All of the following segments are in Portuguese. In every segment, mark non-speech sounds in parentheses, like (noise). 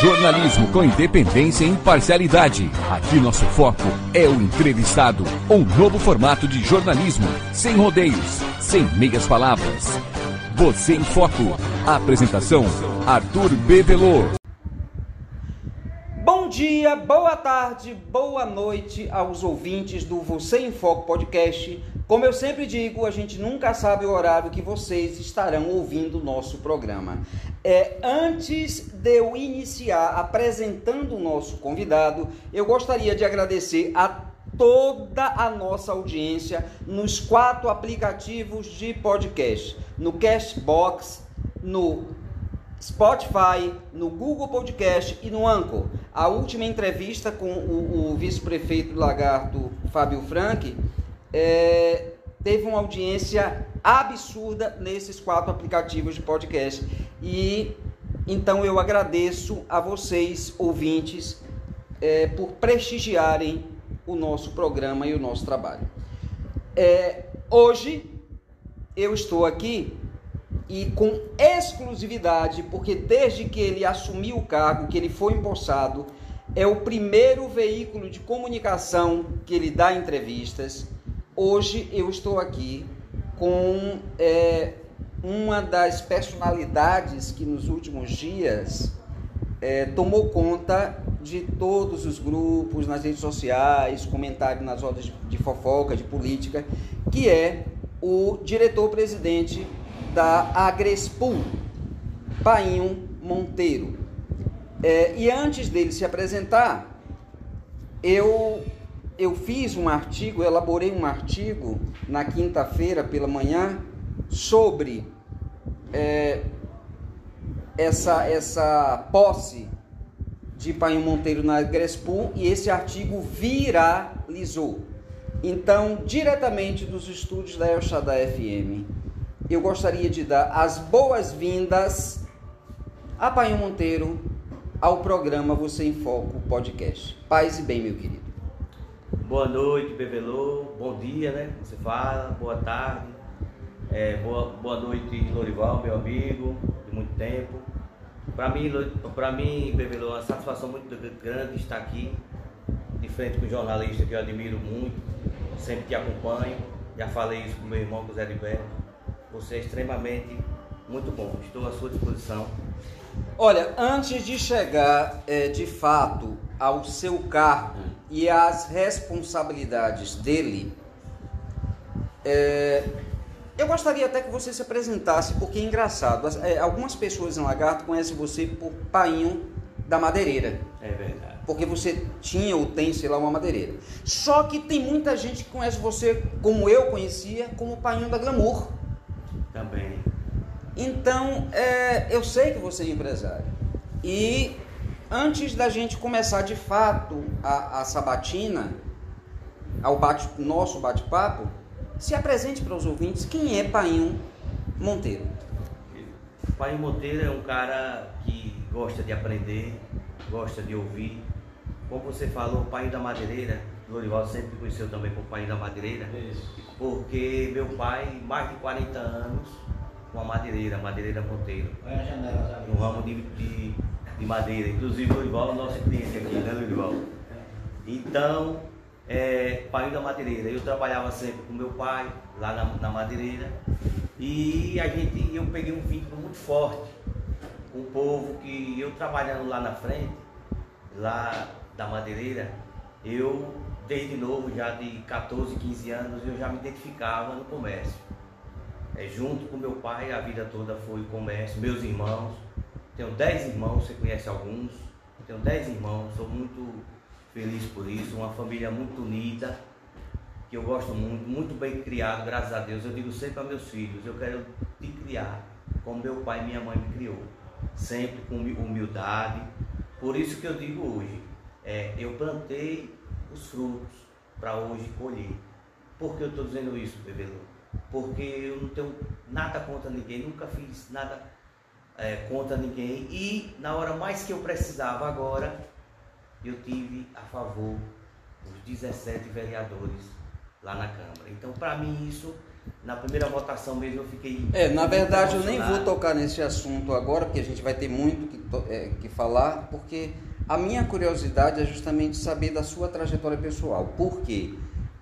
Jornalismo com independência e imparcialidade. Aqui nosso foco é o entrevistado. Um novo formato de jornalismo, sem rodeios, sem meias palavras. Você em Foco. Apresentação: Arthur Bevelô. Bom dia, boa tarde, boa noite aos ouvintes do Você em Foco podcast. Como eu sempre digo, a gente nunca sabe o horário que vocês estarão ouvindo o nosso programa. É, antes de eu iniciar apresentando o nosso convidado, eu gostaria de agradecer a toda a nossa audiência nos quatro aplicativos de podcast: no Cashbox, no Spotify, no Google Podcast e no Anchor. A última entrevista com o, o vice-prefeito Lagarto, Fábio Frank, é, teve uma audiência absurda nesses quatro aplicativos de podcast. E então eu agradeço a vocês, ouvintes, é, por prestigiarem o nosso programa e o nosso trabalho. É, hoje eu estou aqui e com exclusividade, porque desde que ele assumiu o cargo, que ele foi empossado, é o primeiro veículo de comunicação que ele dá entrevistas. Hoje eu estou aqui com é, uma das personalidades que nos últimos dias é, tomou conta de todos os grupos nas redes sociais, comentários nas rodas de, de fofoca, de política, que é o diretor-presidente da Agrespul, Painho Monteiro. É, e antes dele se apresentar, eu, eu fiz um artigo, elaborei um artigo na quinta-feira pela manhã sobre é, essa, essa posse de Painho Monteiro na Agrespul e esse artigo viralizou. Então, diretamente dos estúdios da El Shaddai FM, eu gostaria de dar as boas-vindas a Painho Monteiro ao programa Você em Foco Podcast. Paz e bem, meu querido. Boa noite, Bebelô. Bom dia, né? Você fala. Boa tarde. É, boa, boa noite, Lorival, meu amigo, de muito tempo. Para mim, para mim, Bebelô, é uma satisfação muito grande estar aqui, de frente com um jornalista que eu admiro muito, sempre te acompanho. Já falei isso com meu irmão, com o Liberto você é extremamente muito bom. Estou à sua disposição. Olha, antes de chegar é, de fato ao seu cargo e às responsabilidades dele, é, eu gostaria até que você se apresentasse, porque é engraçado. É, algumas pessoas em Lagarto conhecem você por Painho da Madeireira. É verdade. Porque você tinha ou tem, sei lá, uma madeireira. Só que tem muita gente que conhece você, como eu conhecia, como Painho da Glamour. Também. Então, é, eu sei que você é empresário. E antes da gente começar de fato a, a sabatina, ao bate, nosso bate-papo, se apresente para os ouvintes quem é Painho Monteiro. Painho Monteiro é um cara que gosta de aprender, gosta de ouvir. Como você falou, o Painho da Madeireira, Lorival sempre conheceu também como Painho da Madeireira. Isso porque meu pai, mais de 40 anos, com a madeireira, madeireira Monteiro. No ramo de, de, de madeira. Inclusive o Lurival é o nosso cliente aqui, né, Lurival? Então, é, pai da madeireira. Eu trabalhava sempre com meu pai, lá na, na madeireira. E a gente, eu peguei um vínculo muito forte com o povo que eu trabalhando lá na frente, lá da madeireira, eu desde novo, já de 14, 15 anos, eu já me identificava no comércio. É, junto com meu pai, a vida toda foi comércio, meus irmãos. Tenho 10 irmãos, você conhece alguns. Tenho 10 irmãos, sou muito feliz por isso, uma família muito unida, que eu gosto muito, muito bem criado, graças a Deus. Eu digo sempre a meus filhos, eu quero te criar como meu pai e minha mãe me criou, sempre com humildade. Por isso que eu digo hoje, é, eu plantei os frutos para hoje colher. Por que eu estou dizendo isso, Bebelô? Porque eu não tenho nada contra ninguém, nunca fiz nada é, contra ninguém e na hora mais que eu precisava agora, eu tive a favor os 17 vereadores lá na Câmara. Então, para mim, isso na primeira votação mesmo eu fiquei. É, na verdade eu nem vou tocar nesse assunto agora, porque a gente vai ter muito que, é, que falar, porque a minha curiosidade é justamente saber da sua trajetória pessoal. Por quê?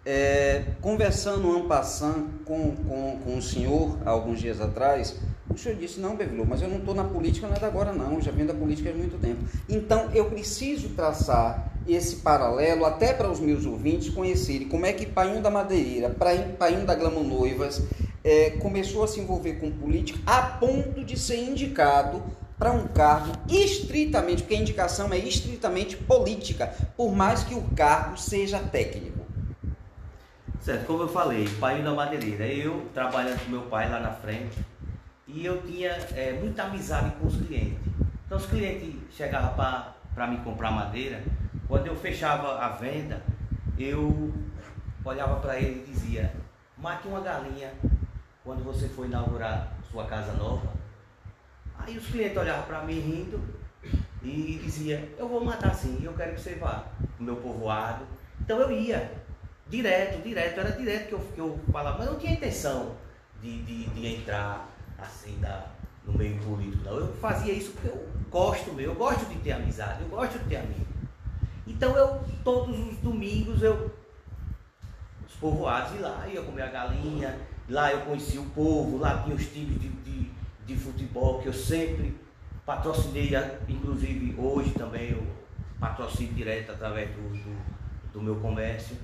É, conversando en passant com, com, com o senhor há alguns dias atrás, o senhor disse, não, Bevilô, mas eu não estou na política, não é agora não, eu já venho da política há muito tempo. Então, eu preciso traçar esse paralelo até para os meus ouvintes conhecerem como é que Painho da Madeireira, Painho da Glamo Noivas, é, começou a se envolver com política a ponto de ser indicado para um cargo estritamente, porque a indicação é estritamente política, por mais que o cargo seja técnico. Certo, como eu falei, pai da madeireira, eu trabalhando com meu pai lá na frente e eu tinha é, muita amizade com os clientes. Então os clientes chegavam para me comprar madeira, quando eu fechava a venda, eu olhava para ele e dizia, mate uma galinha quando você for inaugurar sua casa nova. Aí os clientes olhavam para mim rindo e dizia, eu vou matar sim, eu quero que você vá no meu povoado. Então eu ia. Direto, direto, era direto que eu, que eu falava, mas não tinha intenção de, de, de entrar assim da, no meio político, não. Eu fazia isso porque eu gosto meu, eu gosto de ter amizade, eu gosto de ter amigo. Então eu, todos os domingos, eu, os povoados, ia lá, ia comer a galinha, lá eu conhecia o povo, lá tinha os times de, de, de futebol que eu sempre patrocinei, inclusive hoje também eu patrocino direto através do, do, do meu comércio.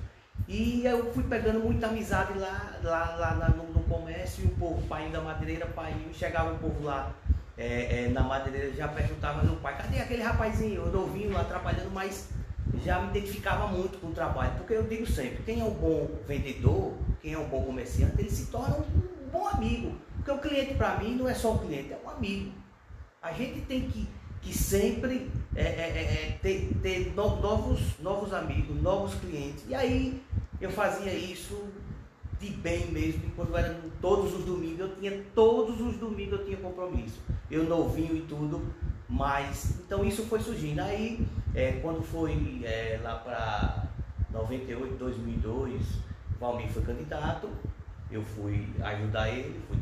E eu fui pegando muita amizade lá, lá, lá no, no, comércio, e o povo, pai da madeireira, pai, chegava o povo lá é, é, na madeireira, já perguntava meu pai, cadê aquele rapazinho, novinho lá trabalhando, mas já me identificava muito com o trabalho, porque eu digo sempre, quem é um bom vendedor, quem é um bom comerciante, ele se torna um bom amigo. Porque o cliente para mim não é só um cliente, é um amigo. A gente tem que que sempre é, é, é, é ter, ter novos, novos amigos, novos clientes. E aí eu fazia isso de bem mesmo, quando era todos os domingos, eu tinha todos os domingos eu tinha compromisso. Eu novinho e tudo, mas então isso foi surgindo. Aí é, quando foi é, lá para 98, 2002, o Valmir foi candidato, eu fui ajudar ele, fui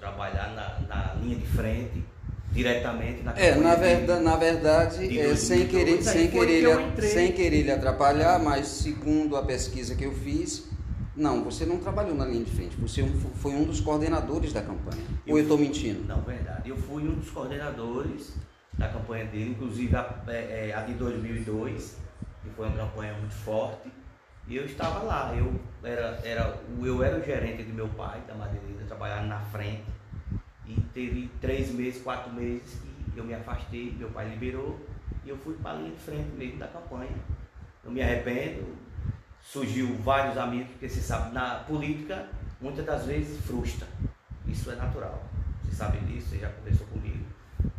trabalhar na, na linha de frente diretamente na É, na verdade, na verdade é, sem querer, sem querer, ele, sem querer lhe atrapalhar, mas segundo a pesquisa que eu fiz, não, você não trabalhou na linha de frente, você foi um dos coordenadores da campanha. Eu Ou eu estou mentindo? Não, verdade. Eu fui um dos coordenadores da campanha dele, inclusive a, é, é, a de 2002, que foi uma campanha muito forte. E eu estava lá, eu era, era, eu era o gerente de meu pai, da madeireira, trabalhava na frente e teve três meses, quatro meses que eu me afastei, meu pai liberou e eu fui para a linha de frente mesmo da campanha. Eu me arrependo, surgiu vários amigos, porque você sabe, na política muitas das vezes frustra. Isso é natural. Você sabe disso, você já conversou comigo.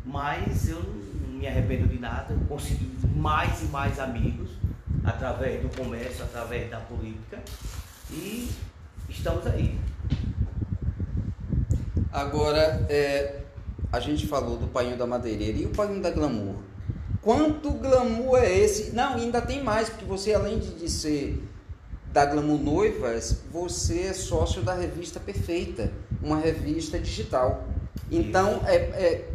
Mas eu não me arrependo de nada, eu consegui mais e mais amigos através do comércio, através da política. E estamos aí. Agora, é, a gente falou do painho da madeireira e o painho da glamour. Quanto glamour é esse? Não, ainda tem mais, porque você, além de, ser da Glamour Noivas, você é sócio da revista Perfeita, uma revista digital. Então, é, é,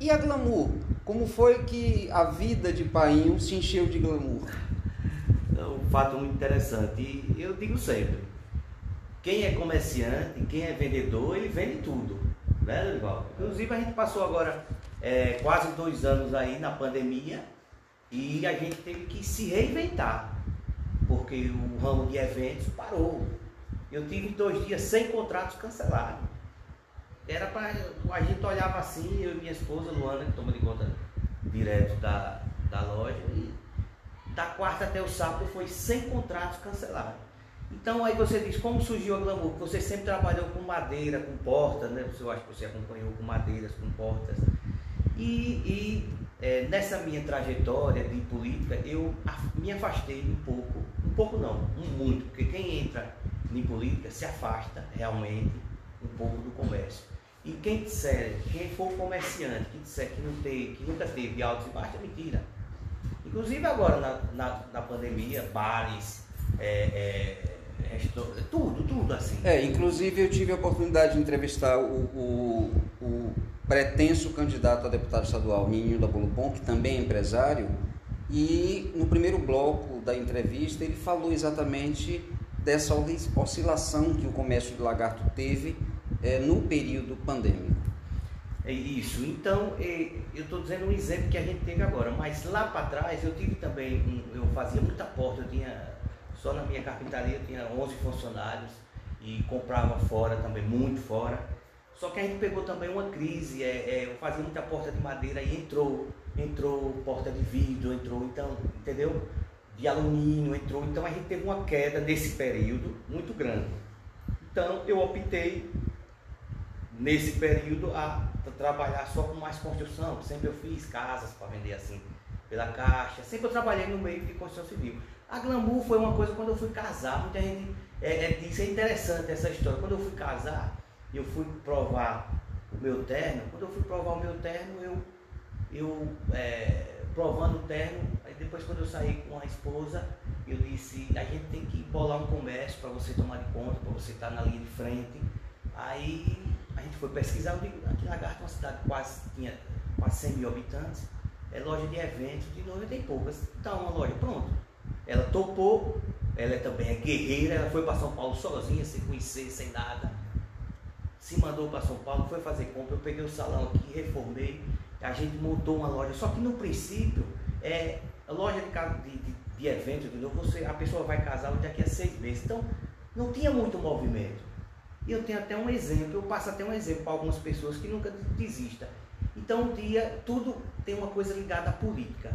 e a glamour? Como foi que a vida de Painho se encheu de glamour? Fato muito interessante. E eu digo sempre, quem é comerciante, quem é vendedor, ele vende tudo, né, Dorival? Inclusive a gente passou agora é, quase dois anos aí na pandemia e a gente teve que se reinventar, porque o ramo de eventos parou. Eu tive dois dias sem contratos cancelados. Era para a gente olhava assim, eu e minha esposa Luana, que toma de conta direto da, da loja, e da quarta até o sábado foi sem contratos cancelados. Então aí você diz, como surgiu a Glamour? Você sempre trabalhou com madeira, com portas, né? Eu acho que você acompanhou com madeiras, com portas. E, e é, nessa minha trajetória de política, eu me afastei um pouco, um pouco não, muito, porque quem entra em política se afasta realmente um pouco do comércio. E quem disser, quem for comerciante, que disser que, não teve, que nunca teve altos e baixos, é mentira. Inclusive agora na, na, na pandemia, bares, é, é, tudo, tudo assim. É, inclusive eu tive a oportunidade de entrevistar o, o, o pretenso candidato a deputado estadual Ninho da Bolo Bom, que também é empresário, e no primeiro bloco da entrevista ele falou exatamente dessa oscilação que o comércio de lagarto teve é, no período pandêmico. É isso. Então, é, eu estou dizendo um exemplo que a gente teve agora, mas lá para trás eu tive também, um, eu fazia muita porta, eu tinha, só na minha carpintaria eu tinha 11 funcionários e comprava fora também, muito fora. Só que a gente pegou também uma crise, é, é, eu fazia muita porta de madeira e entrou, entrou porta de vidro, entrou, então, entendeu? De alumínio, entrou, então a gente teve uma queda nesse período muito grande. Então eu optei nesse período a trabalhar só com mais construção. Sempre eu fiz casas para vender assim pela caixa. Sempre eu trabalhei no meio de construção civil. A glamour foi uma coisa quando eu fui casar. Muita gente é, é, disse, é interessante essa história. Quando eu fui casar, eu fui provar o meu terno. Quando eu fui provar o meu terno, eu, eu é, provando o terno, aí depois quando eu saí com a esposa, eu disse, a gente tem que bolar um comércio para você tomar de conta, para você estar tá na linha de frente. Aí a gente foi pesquisar, eu digo, aqui Lagarto é uma cidade que quase tinha quase 100 mil habitantes, é loja de eventos, de 90 e poucas. Então uma loja, pronto. Ela topou, ela também é guerreira, ela foi para São Paulo sozinha, sem conhecer, sem nada. Se mandou para São Paulo, foi fazer compra, eu peguei o salão aqui, reformei, a gente montou uma loja. Só que no princípio, é, loja de, de, de eventos, de novo, você, a pessoa vai casar daqui a seis meses. Então, não tinha muito movimento. E eu tenho até um exemplo, eu passo até um exemplo para algumas pessoas que nunca desistam. Então, um dia, tudo tem uma coisa ligada à política.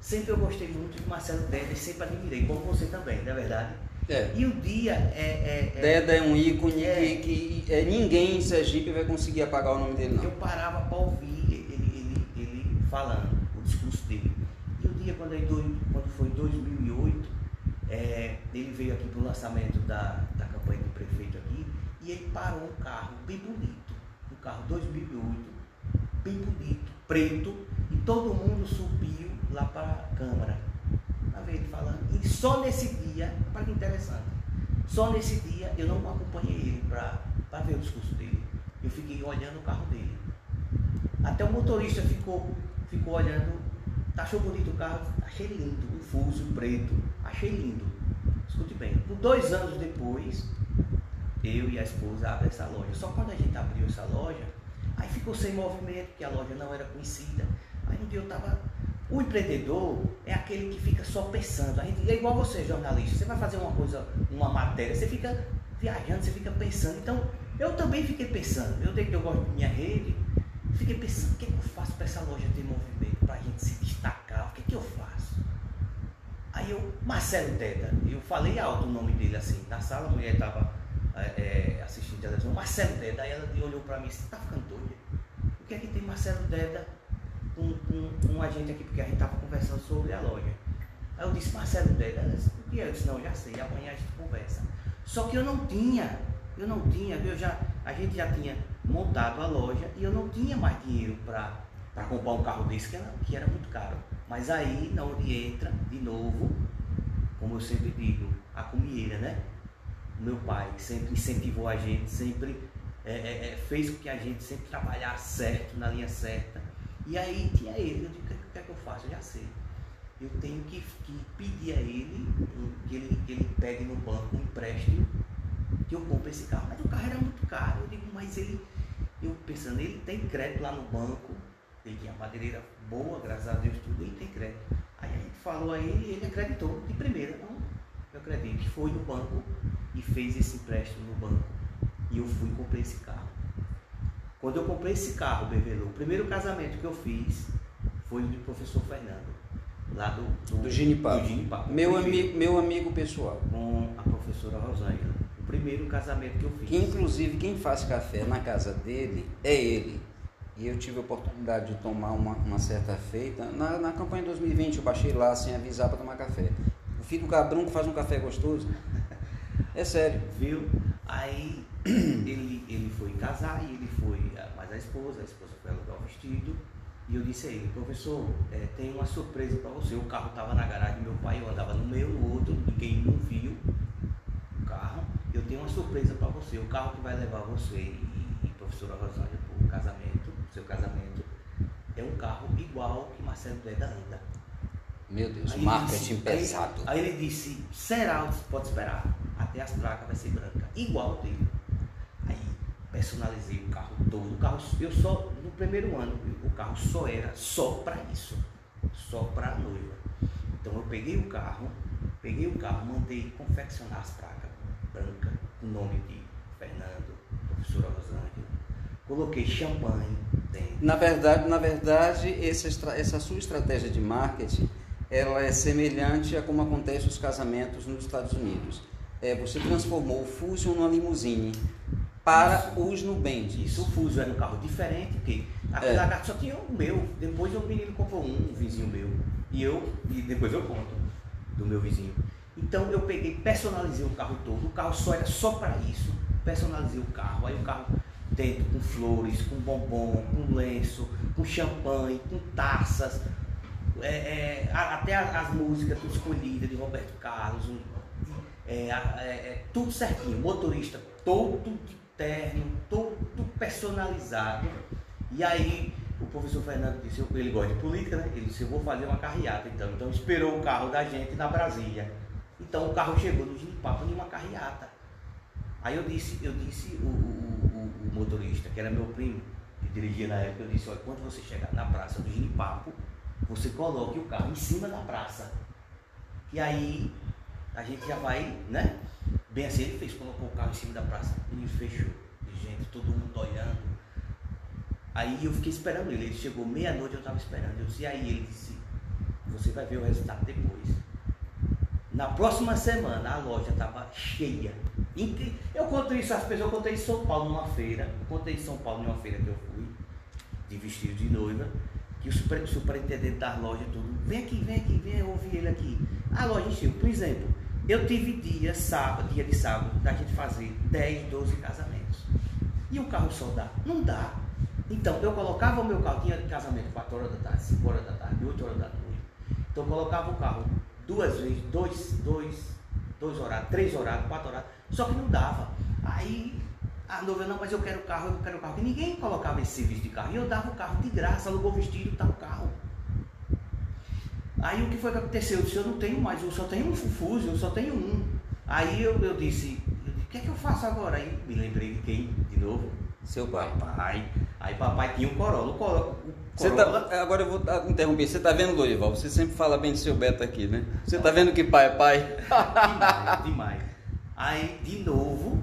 Sempre eu gostei muito de Marcelo Deda e sempre admirei, como você também, não é verdade? É. E o dia é. é, é Deda é um ícone é, que, que é, ninguém em Sergipe vai conseguir apagar o nome dele, não. Eu parava para ouvir ele, ele, ele falando, o discurso dele. E o dia, quando, ele, quando foi 2008, é, ele veio aqui para o lançamento da, da campanha do prefeito aqui e ele parou um carro bem bonito, um carro 2008, bem bonito, preto, e todo mundo subiu lá para a Câmara para ver ele falando. E só nesse dia, para que interessante, só nesse dia eu não acompanhei ele para ver o discurso dele. Eu fiquei olhando o carro dele. Até o motorista ficou, ficou olhando, achou bonito o carro, achei lindo, o fuso preto, achei lindo. Escute bem, dois anos depois, eu e a esposa abrem essa loja. Só quando a gente abriu essa loja, aí ficou sem movimento, porque a loja não era conhecida. Aí um dia eu estava. O empreendedor é aquele que fica só pensando. A gente, é igual você, jornalista. Você vai fazer uma coisa, uma matéria, você fica viajando, você fica pensando. Então, eu também fiquei pensando. Eu tenho que eu gosto de minha rede. Fiquei pensando, o que, é que eu faço para essa loja ter movimento, para a gente se destacar? O que, é que eu faço? Aí eu, Marcelo Deda, eu falei alto o nome dele assim. Na sala a mulher estava é, é, assistindo televisão, Marcelo Deda, aí ela olhou para mim e disse, tá ficando doida? O que é que tem Marcelo Deda com, com, com a gente aqui? Porque a gente estava conversando sobre a loja. Aí eu disse, Marcelo Deda, ela disse, o que é? Eu disse, não, já sei, amanhã a gente conversa. Só que eu não tinha, eu não tinha, eu já, a gente já tinha montado a loja e eu não tinha mais dinheiro para comprar um carro desse que era, que era muito caro. Mas aí, na onde entra, de novo, como eu sempre digo, a comieira, né? Meu pai, sempre incentivou a gente, sempre é, é, é, fez com que a gente sempre trabalhasse certo, na linha certa. E aí tinha ele, eu digo, o que é que eu faço? Eu já sei. Eu tenho que, que pedir a ele que ele, que ele pegue no banco um empréstimo que eu compre esse carro. Mas o carro era muito caro. Eu digo, mas ele, eu pensando, ele tem crédito lá no banco, ele tinha madeireira boa, graças a Deus, tudo, ele tem crédito. Aí a gente falou a ele e ele acreditou de primeira. Não, eu acredito. Foi no banco e fez esse empréstimo no banco. E eu fui e comprei esse carro. Quando eu comprei esse carro, Bevelô, o primeiro casamento que eu fiz foi o do professor Fernando, lá do, do, do Ginipapo. Meu, amigo, meu amigo pessoal. Com a professora Rosângela. O primeiro casamento que eu fiz. Que inclusive quem faz café na casa dele é ele. E eu tive a oportunidade de tomar uma, uma certa feita. Na, na campanha de 2020 eu baixei lá sem avisar para tomar café. O filho do cabrão que faz um café gostoso. É sério. Viu? Aí (clears throat) ele, ele foi casar e ele foi, mais a esposa, a esposa foi alugar o vestido. E eu disse a ele, professor, é, tem uma surpresa para você. O carro estava na garagem do meu pai, eu andava no meio, no outro, ninguém não viu. eu tenho uma surpresa para você. O carro que vai levar você e, e professora Rosângela para o casamento, seu casamento, é um carro igual que Marcelo Breda anda. Meu Deus, Aí marketing disse- pesado. Aí, aí ele disse, será? Disse, pode esperar. Até as placas vai ser branca. Igual o dele. Aí personalizei o carro todo. O carro, eu só, no primeiro ano, o carro só era só para isso. Só para a noiva. Então eu peguei o carro, peguei o carro, mandei confeccionar as placas brancas, com o nome de Fernando, professora Rosângela. Coloquei champanhe dentro. Na verdade, na verdade essa, essa sua estratégia de marketing ela é semelhante a como acontece os casamentos nos Estados Unidos. É, você transformou o Fusion numa limusine para os Nubendes. Isso, o Fuso era um carro diferente, porque aquele É. só tinha o meu. Depois o menino comprou um, um vizinho meu. E eu, e depois eu conto do meu vizinho. Então eu peguei, personalizei o carro todo. O carro só era só para isso. Personalizei o carro. Aí o carro dentro com flores, com bombom, com lenço, com champanhe, com taças. É, é, até as músicas tudo escolhidas de Roberto Carlos, um- é, é, é, tudo certinho, motorista todo de terno, todo personalizado. E aí o professor Fernando disse, ele gosta de política, né? Ele disse, eu vou fazer uma carreata então. Então esperou o carro da gente na Brasília. Então o carro chegou no Ginipapo em uma carreata. Aí eu disse, eu disse o, o- o- o motorista, que era meu primo, que dirigia na época, eu disse, olha, quando você chegar na praça do Ginipapo, você coloque o carro em cima da praça. E aí a gente já vai, né? Bem assim ele fez, colocou o carro em cima da praça, e fechou. E gente, todo mundo olhando. Aí eu fiquei esperando ele, ele chegou meia-noite, eu estava esperando. Eu disse, e aí ele disse, você vai ver o resultado depois. Na próxima semana a loja estava cheia. Eu conto isso às pessoas, eu contei em São Paulo numa feira, eu contei em São Paulo numa feira que eu fui, de vestido de noiva, que o super- o superintendente das lojas tudo, vem aqui, vem aqui, vem, eu ouvi ele aqui. A loja encheu. Por exemplo, eu tive dia sábado, dia de sábado, da gente fazer 10, 12 casamentos. E o carro só dá? Não dá. Então, eu colocava o meu carro, tinha casamento 4 horas da tarde, 5 horas da tarde, 8 horas da noite. Então eu colocava o carro duas vezes, dois, dois, dois horários, três horários, quatro horários, só que não dava. Aí a noiva, não, mas eu quero o carro, eu quero o carro. E ninguém colocava esse serviço de carro. E eu dava o carro de graça, alugou o vestido, tá o carro. Aí o que foi que aconteceu? Eu disse, eu não tenho mais, eu só tenho um Fuso, eu só tenho um. Aí eu, eu disse, o que é que eu faço agora? Aí me lembrei de quem, de novo? Seu pai. Papai. Aí papai tinha um Corolla. O Corolla, o Você Corolla tá, agora eu vou ah, interromper. Você tá vendo, Lorival? Você sempre fala bem do seu Beto aqui, né? Você tá vendo que pai é pai? demais, demais. Aí, de novo.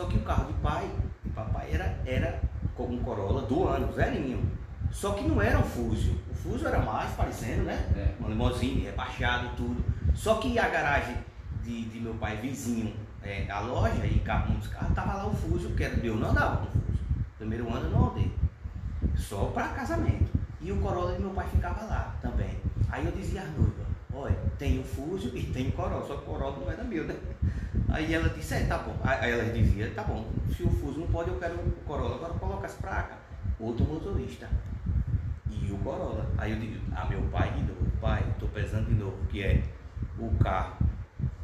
Só que o carro de pai, de papai, era, era como um Corolla do ano, zerinho. Só que não era um Fuso. O Fuso era mais parecendo, né? É. Uma limousine, rebaixado e tudo. Só que a garagem de, de meu pai vizinho, é, a loja e carro, muitos carros, tava lá o Fuso, que era meu, não andava com o Fuso. Primeiro ano eu não andei. Só para casamento. E o Corolla de meu pai ficava lá também. Aí eu dizia às noivas, olha, tem o Fuso e tem o Corolla, só que o Corolla não era meu, né? Aí ela disse, é, tá bom. Aí ela dizia, tá bom, se o Fuso não pode, eu quero o Corolla. Agora coloca as placas. Outro motorista. E o Corolla. Aí eu digo, ah, meu pai de novo, pai, tô pesando de novo, que é o carro.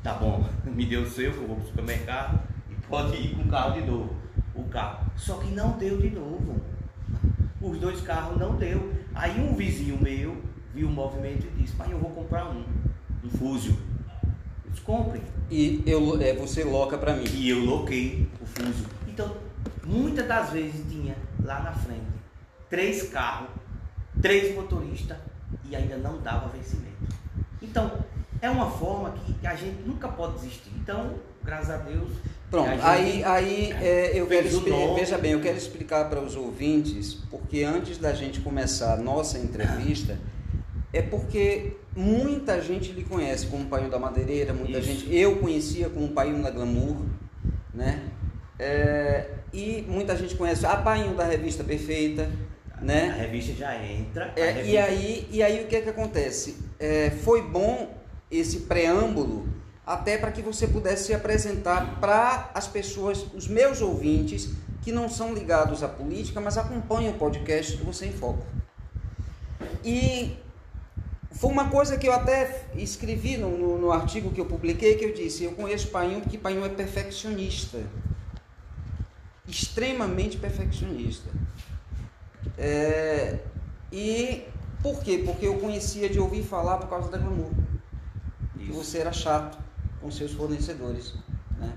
Tá bom, (laughs) me deu o seu, eu vou pro supermercado e pode ir com o carro de novo. O carro. Só que não deu de novo. Os dois carros não deu. Aí um vizinho meu viu o movimento e disse, pai, eu vou comprar um, um Fuso. Eu disse, compre. E eu, é, você loca pra mim. E eu loquei o Fuso. Então, muitas das vezes tinha lá na frente três carros, três motoristas e ainda não dava vencimento. Então, é uma forma que a gente nunca pode desistir. Então, graças a Deus. Pronto, a gente aí, aí é, eu quero veja bem, eu quero explicar para os ouvintes, porque antes da gente começar a nossa entrevista, é porque muita gente lhe conhece como Paião da Madeireira, muita Isso. gente, eu conhecia como Paião da Glamour, né? É, e muita gente conhece a Paião da Revista Perfeita, A né? revista já entra. a É, revista- e, aí, e aí o que é que acontece? É, foi bom esse preâmbulo até para que você pudesse se apresentar para as pessoas, os meus ouvintes, que não são ligados à política, mas acompanham o podcast do Você em Foco. E Foi uma coisa que eu até escrevi no, no, no artigo que eu publiquei, que eu disse, eu conheço Painho porque Painho é perfeccionista. Extremamente perfeccionista. É, e por quê? Porque eu conhecia de ouvir falar por causa da glamour. Que você era chato com seus fornecedores. Né?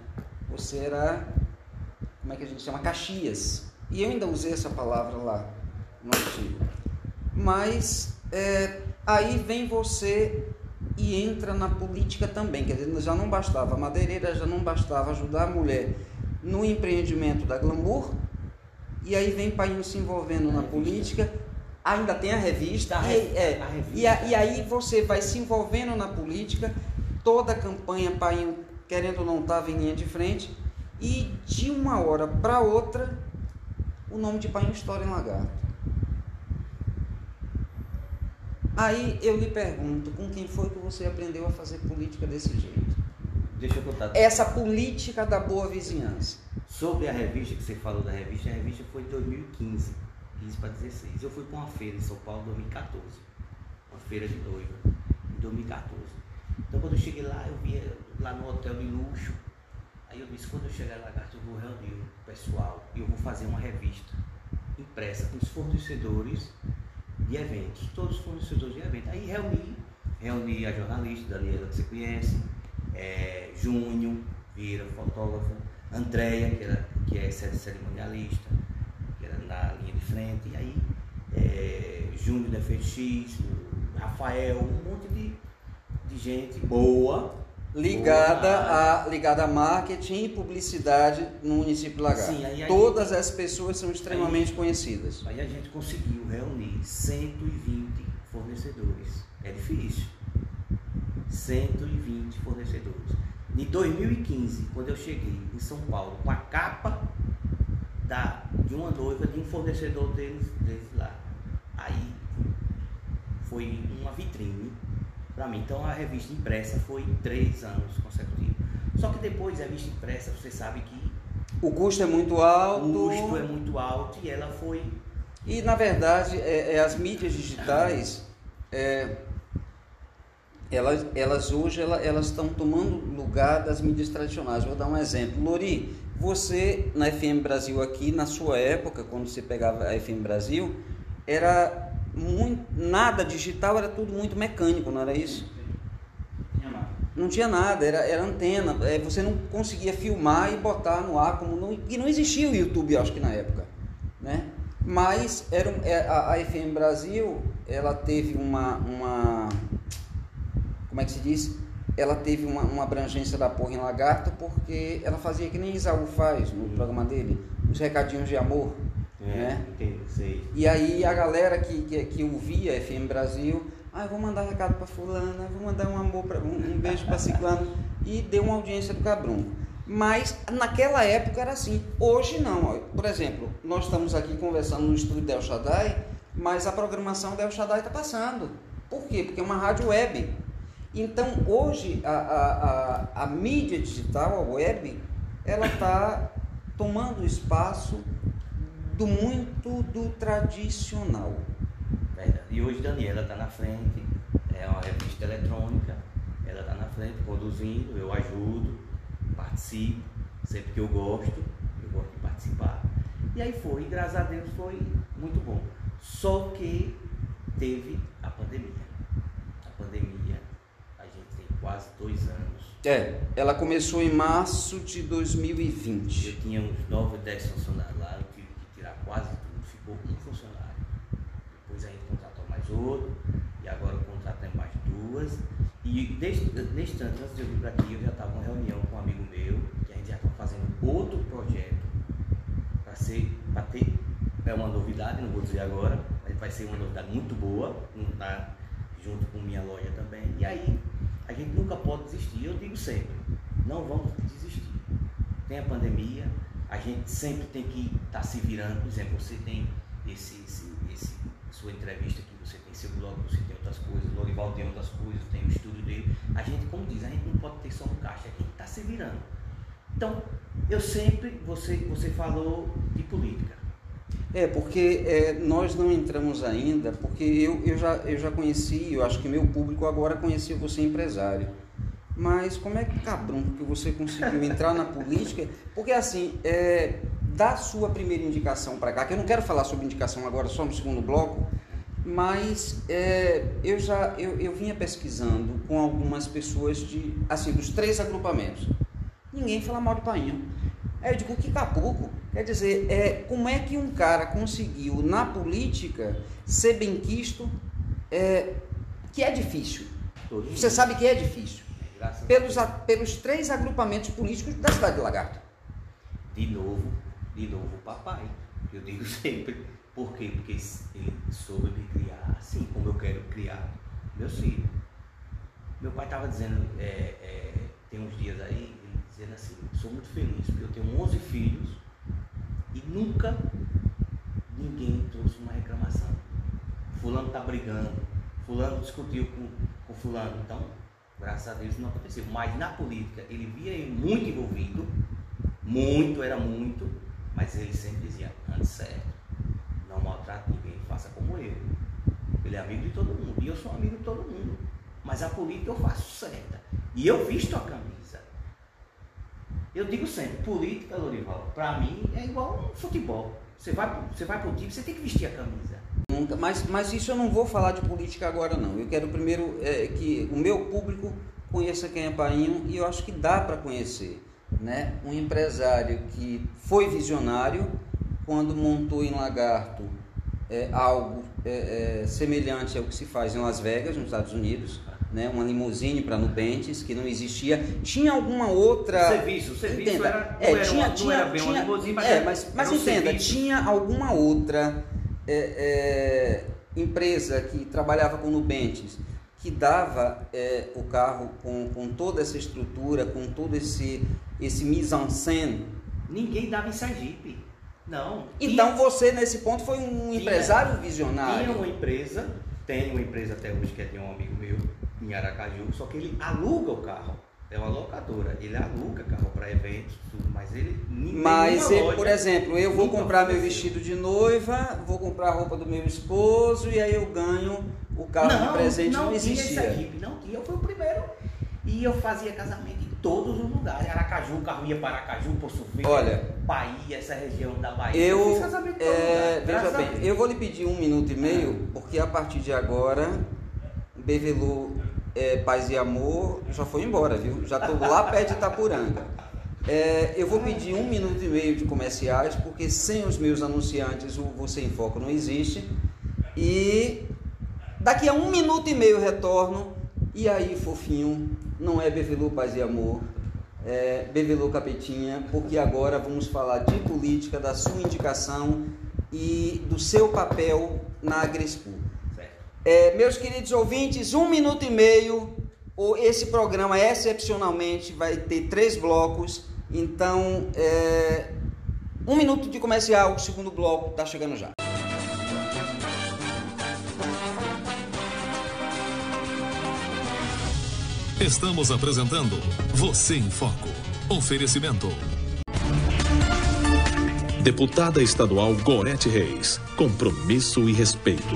Você era, como é que a gente chama? Caxias. E eu ainda usei essa palavra lá no artigo. Mas é, aí vem você e entra na política também. Quer dizer, já não bastava a madeireira, já não bastava ajudar a mulher no empreendimento da glamour. E aí vem Painho se envolvendo na política. Ainda tem a revista. A, e, é, a revista. E, e aí você vai se envolvendo na política. Toda a campanha Painho, querendo ou não, estava em linha de frente. E de uma hora para outra, o nome de Painho estoura em lagarto. Aí eu lhe pergunto, com quem foi que você aprendeu a fazer política desse jeito? Deixa eu contar. Essa política da boa vizinhança. Sobre a revista que você falou da revista, a revista foi em 2015, 15 para 16. Eu fui para uma feira em São Paulo em 2014. Uma feira de noiva, em 2014. Então quando eu cheguei lá, eu via lá no hotel de luxo. Aí eu disse, quando eu chegar lá, eu vou reunir o pessoal e eu vou fazer uma revista impressa com os fornecedores de eventos, todos os fornecedores de eventos. Aí reuni, reuni a jornalista Daniela, que você conhece, é, Júnior Vira, fotógrafo, Andréia, que, que é cerimonialista, que era na linha de frente, e aí é, Júnior da FX, Rafael, um monte de, de gente boa. Ligada a, ligada a marketing e publicidade no município de Lagarto. Sim, aí, aí, Todas as pessoas são extremamente aí, conhecidas. Aí a gente conseguiu reunir 120 fornecedores. É difícil. 120 fornecedores. Em 2015, quando eu cheguei em São Paulo com a capa da, de uma noiva de um fornecedor deles, deles lá, aí foi uma vitrine para mim. Então a revista impressa foi três anos consecutivos. Só que depois a revista impressa, você sabe que o custo é muito alto. O custo é muito alto e ela foi. E na verdade, é, é as mídias digitais, é, elas, elas hoje elas estão tomando lugar das mídias tradicionais. Vou dar um exemplo. Lori, você na FM Brasil aqui, na sua época, quando você pegava a FM Brasil, era muito, nada digital, era tudo muito mecânico, não era isso? Não tinha nada, era, era antena. É, você não conseguia filmar e botar no ar como não, e não existia o YouTube, acho que na época, né? Mas era é, a, a FM Brasil, ela teve uma, uma como é que se diz? Ela teve uma, uma abrangência da porra em lagarto porque ela fazia que nem Isaú faz no programa dele, os recadinhos de amor. É, né? Sei. E aí a galera que, que, que ouvia FM Brasil, ah, vou mandar recado para fulana, vou mandar um amor pra, um, um beijo para ciclano e deu uma audiência do Cabrum. Mas naquela época era assim. Hoje não. Por exemplo, nós estamos aqui conversando no estúdio Del Shaddai, mas a programação Del Shaddai está passando. Por quê? Porque é uma rádio web. Então, hoje, a, a, a, a mídia digital, a web, ela está tomando espaço do muito do tradicional. Verdade. E hoje Daniela está na frente, é uma revista eletrônica, ela está na frente produzindo, eu ajudo, participo, sempre que eu gosto, eu gosto de participar. E aí foi, e graças a Deus foi muito bom. Só que teve a pandemia. A pandemia quase dois anos. É, ela começou em março de 2020. Eu tinha uns 9, 10 funcionários lá, eu tive que tirar quase tudo, ficou um funcionário. Depois a gente outro, e agora o contrato é mais duas. E desde, tanto, antes de eu vir para aqui, eu já estava em reunião com um amigo meu, que a gente já está fazendo outro projeto para ser, para ter, é uma novidade, não vou dizer agora, mas vai ser uma novidade muito boa, tá junto com minha loja também. E aí a gente nunca pode desistir. Eu digo sempre, não vamos desistir. Tem a pandemia, a gente sempre tem que estar tá se virando. Por exemplo, você tem esse, esse, esse, sua entrevista seu blog, você tem outras coisas, Lorival tem outras coisas, tem o estúdio dele. A gente, como diz, a gente não pode ter só um caixa, a gente está se virando. Então, eu sempre, você, você falou de política. É, porque é, nós não entramos ainda, porque eu, eu, já, eu já conheci, eu acho que meu público agora conhecia você empresário. Mas como é que cabrão que você conseguiu entrar na política? Porque assim, é, da sua primeira indicação para cá, que eu não quero falar sobre indicação agora, só no segundo bloco, mas é, eu já eu, eu vinha pesquisando com algumas pessoas de assim dos três agrupamentos. Ninguém fala mal de Painho. Aí eu digo que capuco. Quer dizer, é, como é que um cara conseguiu na política ser benquisto, é, que é difícil. Você sabe que é difícil. Pelos, pelos três agrupamentos políticos da cidade de Lagarto. De novo, de novo, papai. Eu digo (laughs) sempre. Por quê? Porque ele soube me criar assim como eu quero criar meus filhos. Meu pai estava dizendo, é, é, tem uns dias aí, ele dizendo assim, sou muito feliz, porque eu tenho 11 filhos e nunca ninguém trouxe uma reclamação. Fulano está brigando, fulano discutiu com, com fulano. Então, graças a Deus não aconteceu. Mas na política ele via ele muito envolvido, muito, era muito, mas ele sempre dizia, antes certo, não maltrate ninguém, faça como eu. Ele é amigo de todo mundo, e eu sou amigo de todo mundo. Mas a política eu faço certa. E eu visto a camisa. Eu digo sempre, política, Lorival, para mim é igual um futebol. Você vai, você vai pro time, você tem que vestir a camisa. Nunca, mas, mas isso eu não vou falar de política agora não. Eu quero primeiro é, que o meu público conheça quem é Painho e eu acho que dá para conhecer. Né? Um empresário que foi visionário quando montou em Lagarto é, algo é, é, semelhante ao que se faz em Las Vegas, nos Estados Unidos, né? uma limusine para Nubentes, que não existia. Tinha alguma outra. Serviço, o serviço entenda, era, é, não tinha, era, tinha, era bem tinha, uma limusine, mas, é, era- mas, mas era um entenda, serviço. tinha alguma outra é, é, empresa que trabalhava com Nubentes que dava é, o carro com, com toda essa estrutura, com todo esse, esse mise-en-scène. Ninguém dava em Sergipe. Não. Então você, nesse ponto, foi um Tinha- empresário Tinha visionário. uma empresa, tem uma empresa até hoje que é de um amigo meu, em Aracaju, só que ele aluga o carro. É uma locadora. Ele aluga carro para eventos, tudo, mas ele. Mas, loja por exemplo, eu vou comprar meu vestido de noiva, vou comprar a roupa do meu esposo e aí eu ganho o carro de presente. Não, tinha existia. Sergipe, não tinha. Eu fui o primeiro. E eu fazia casamento em todos os lugares. Aracaju, o carro ia para Aracaju, Poço Olha, Bahia, essa região da Bahia. Eu, casamento é, veja bem, eu vou lhe pedir um minuto e meio, porque a partir de agora, Bevelu é, Paz e Amor já foi embora, viu? Já estou lá perto de Itapuranga. É, eu vou pedir um minuto e meio de comerciais, porque sem os meus anunciantes o Você em Foco não existe. E daqui a um minuto e meio retorno. E aí, fofinho, não é Bevelu Paz e Amor, é Bevelu Capetinha, porque agora vamos falar de política, da sua indicação e do seu papel na Agrespu. Certo. É, meus queridos ouvintes, um minuto e meio. Esse programa excepcionalmente vai ter três blocos. Então, é, um minuto de comercial, o segundo bloco está chegando já. Estamos apresentando Você em Foco. Oferecimento. Deputada Estadual Gorete Reis. Compromisso e respeito.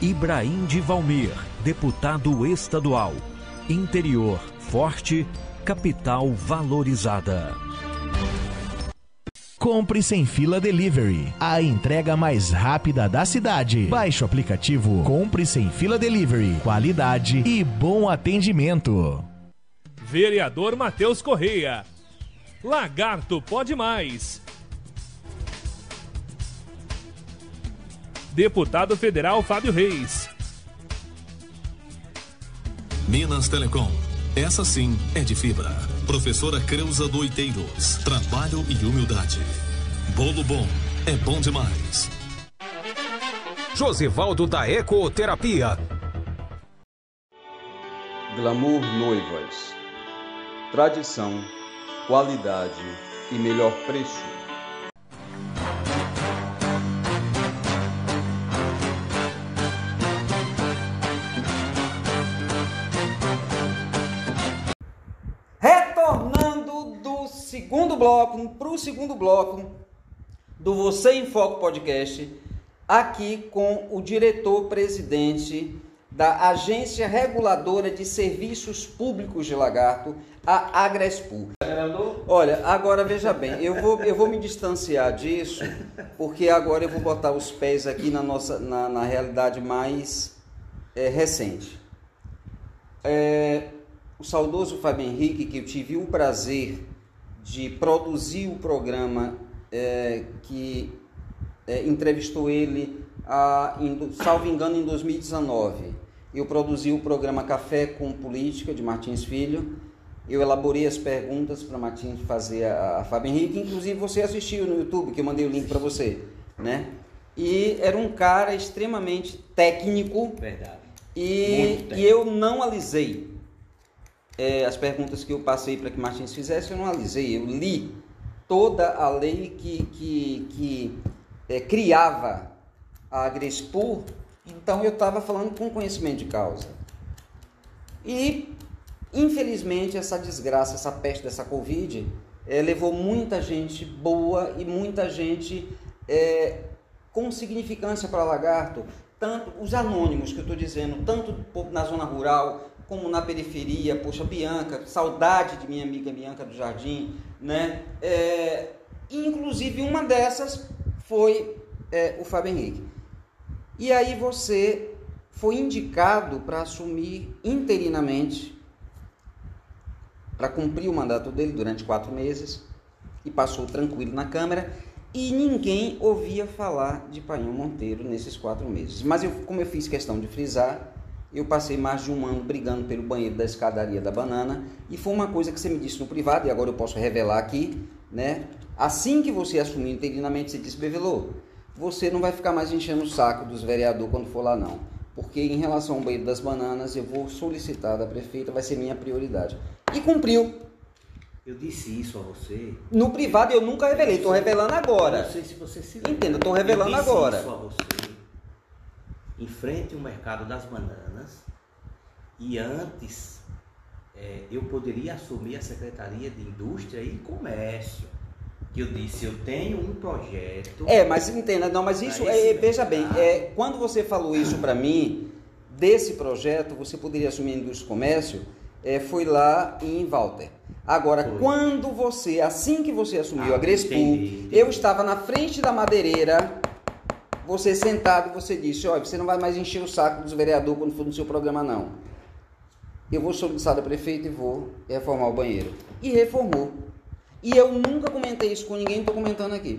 Ibrahim de Valmir, deputado estadual. Interior forte, capital valorizada. Compre sem fila delivery. A entrega mais rápida da cidade. Baixe o aplicativo Compre sem fila delivery. Qualidade e bom atendimento. Vereador Matheus Correia. Lagarto pode mais. Deputado Federal Fábio Reis. Minas Telecom. Essa sim é de fibra. Professora Creuza Doiteiros. Trabalho e humildade. Bolo bom é bom demais. Josivaldo da Ecoterapia. Glamour Noivas. Tradição, qualidade e melhor preço. Segundo bloco para o segundo bloco, do Você em Foco Podcast, aqui com o diretor-presidente da Agência Reguladora de Serviços Públicos de Lagarto, a Agrespu. Olha, agora veja bem, eu vou, eu vou me distanciar disso, porque agora eu vou botar os pés aqui na nossa na, na realidade mais é, recente. É, o saudoso Fábio Henrique, que eu tive o prazer de produzir o programa é, que é, entrevistou ele, a, em, salvo engano, em 2019. Eu produzi o programa Café com Política, de Martins Filho. Eu elaborei as perguntas para Martins fazer a, a Fábio Henrique, inclusive você assistiu no YouTube, que eu mandei o link para você, né? E era um cara extremamente técnico. Verdade. E, e eu não alisei é, as perguntas que eu passei para que Martins fizesse, eu não alisei, eu li toda a lei que, que, que é, criava a Agrespur, então eu estava falando com conhecimento de causa. E, infelizmente, essa desgraça, essa peste dessa Covid, é, levou muita gente boa e muita gente é, com significância para Lagarto, tanto os anônimos que eu estou dizendo, tanto na zona rural como na periferia, poxa, Bianca, saudade de minha amiga Bianca do Jardim, né? É, inclusive uma dessas foi é, o Fábio Henrique. E aí você foi indicado para assumir interinamente, para cumprir o mandato dele durante quatro meses, e passou tranquilo na Câmara, e ninguém ouvia falar de Painho Monteiro nesses quatro meses. Mas eu, como eu fiz questão de frisar, eu passei mais de um ano brigando pelo banheiro da escadaria da banana e foi uma coisa que você me disse no privado e agora eu posso revelar aqui, né? Assim que você assumiu interinamente, você disse, Bevelô, você não vai ficar mais enchendo o saco dos vereadores quando for lá não. Porque em relação ao banheiro das bananas, eu vou solicitar da prefeita, vai ser minha prioridade. E cumpriu. Eu disse isso a você. No privado eu nunca revelei, estou revelando agora. Não sei se você se lembra. Entenda, estou revelando eu disse agora. Isso a você em frente ao mercado das bananas e antes é, eu poderia assumir a Secretaria de Indústria e Comércio. Que eu disse, eu tenho um projeto. É, mas entenda, não, mas isso é, veja bem, é, quando você falou isso para mim, desse projeto, você poderia assumir a indústria e comércio, é, foi lá em Walter. Agora, Foi. quando você, assim que você assumiu Ah, a Grespu, entendi, entendi. eu estava na frente da madeireira, você sentado e você disse, olha, você não vai mais encher o saco dos vereadores quando for no seu programa, não. Eu vou solicitar da prefeita e vou reformar o banheiro. E reformou. E eu nunca comentei isso com ninguém, estou comentando aqui.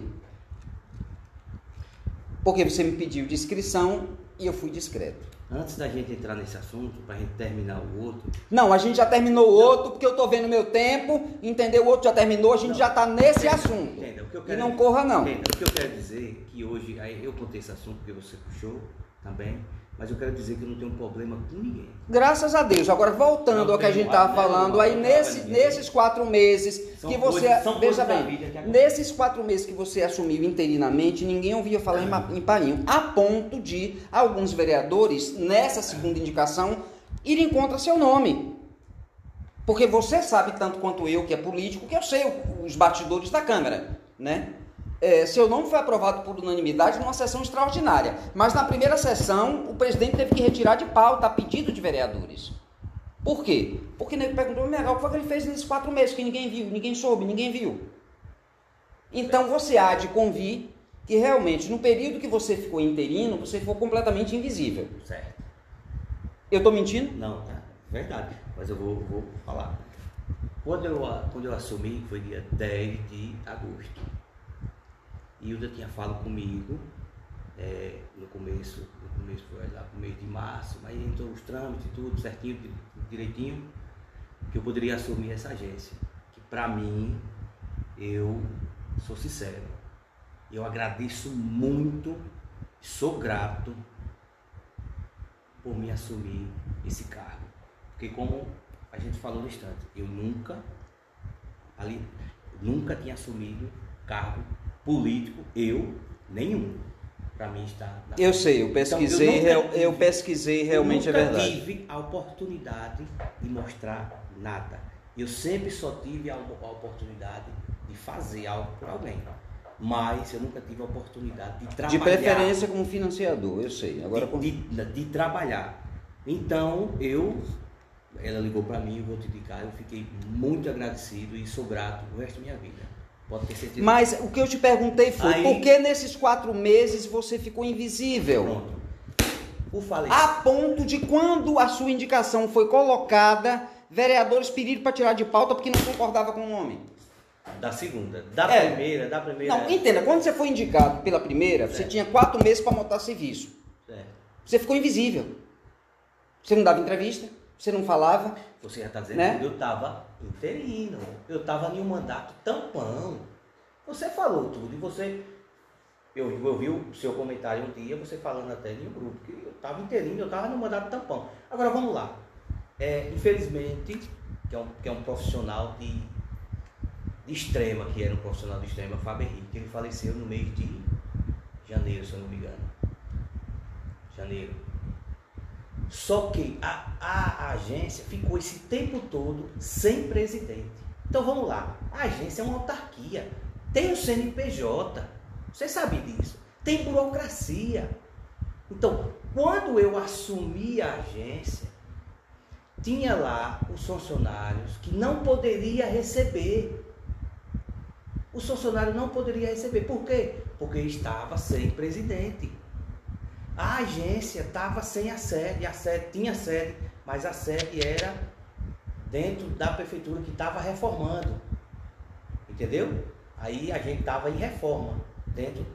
Porque você me pediu descrição e eu fui discreto. Antes da gente entrar nesse assunto, para a gente terminar o outro, Não, a gente já terminou o outro, porque eu tô vendo meu tempo, entendeu? O outro já terminou, a gente Não. já tá nesse Entenda, assunto. entenda, o que eu E quero não dizer- corra, não. entenda, o que eu quero dizer é que hoje, aí eu contei esse assunto porque você puxou também, mas eu quero dizer que eu não tenho problema com ninguém. Graças a Deus. Agora, voltando Não ao que a gente tava guarda, falando, aí nesse, nesses quatro meses São que você. coisas- veja bem, que nesses quatro meses que você assumiu interinamente, ninguém ouvia falar em, Ma- em Painho. A ponto de alguns vereadores, nessa segunda indicação, irem contra seu nome. Porque você sabe tanto quanto eu, que é político, que eu sei os bastidores da Câmara, né? É, seu nome foi aprovado por unanimidade numa sessão extraordinária, mas na primeira sessão o presidente teve que retirar de pauta a pedido de vereadores. Por quê? Porque ele perguntou, legal, o que foi que ele fez nesses quatro meses que ninguém viu, ninguém soube, ninguém viu. Então você há de convir que realmente no período que você ficou interino, você ficou completamente invisível. Certo? Eu estou mentindo? Não, tá. Verdade. Mas eu vou, vou falar. Quando eu, quando eu assumi, foi dia 10 de agosto. Hilda tinha falado comigo é, no começo, no começo foi lá no mês de março, mas entrou os trâmites tudo certinho, di- direitinho, que eu poderia assumir essa agência. Que pra mim, eu sou sincero, eu agradeço muito, sou grato por me assumir esse cargo. Porque como a gente falou no instante, eu nunca ali nunca tinha assumido cargo político, eu nenhum. Para mim está na Eu sei, eu Então, pesquisei, nunca real- tive- eu pesquisei, realmente é eu nunca verdade. tive a oportunidade de mostrar nada. Eu sempre só tive a, a oportunidade de fazer algo por alguém. mas eu nunca tive a oportunidade de De trabalhar. preferência como financiador, eu sei. Agora, de, de, de trabalhar. Então, eu, ela ligou para mim, eu vou te indicar, eu fiquei muito agradecido e sou grato o resto da minha vida. Pode ter certeza. Mas o que eu te perguntei foi, Aí- por que nesses quatro meses você ficou invisível? Pronto. A ponto de quando a sua indicação foi colocada, vereadores pediram para tirar de pauta porque não concordava com o nome. Da segunda. Da É. primeira, da primeira. Não, entenda, quando você foi indicado pela primeira, você Certo. tinha quatro meses para montar serviço. É. Você ficou invisível. Você não dava entrevista, você não falava. Você já está dizendo Né? que eu estava interino. Eu estava em um mandato tampão. Você falou tudo e você. Eu, eu vi o seu comentário um dia, você falando até em um grupo, que eu estava interino, eu estava no mandato tampão. Agora vamos lá. É, infelizmente, que é, um, que é um profissional de, de extrema, que era um profissional de extrema, Fábio Henrique, ele faleceu no mês de janeiro, se eu não me engano. Janeiro. Só que a, a agência ficou esse tempo todo sem presidente. Então vamos lá, a agência é uma autarquia, tem o CNPJ, você sabe disso, tem burocracia. Então, quando eu assumi a agência, tinha lá os funcionários que não poderia receber. O funcionário não poderia receber. Por quê? Porque estava sem presidente. A agência estava sem a sede, a sede tinha sede, mas a sede era dentro da prefeitura que estava reformando. Entendeu? Aí a gente estava em reforma dentro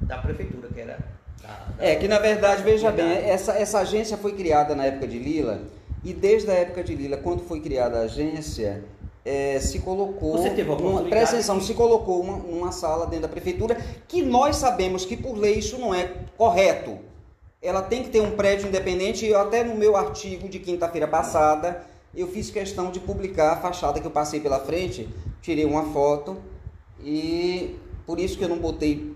da prefeitura, que era da- da- É que na verdade, veja bem, essa, essa agência foi criada na época de Lila e desde a época de Lila, quando foi criada a agência, é, se colocou. Você teve uma, se colocou uma, uma sala dentro da prefeitura que nós sabemos que por lei isso não é correto. Ela tem que ter um prédio independente eu até no meu artigo de quinta-feira passada eu fiz questão de publicar a fachada que eu passei pela frente, tirei uma foto e por isso que eu não botei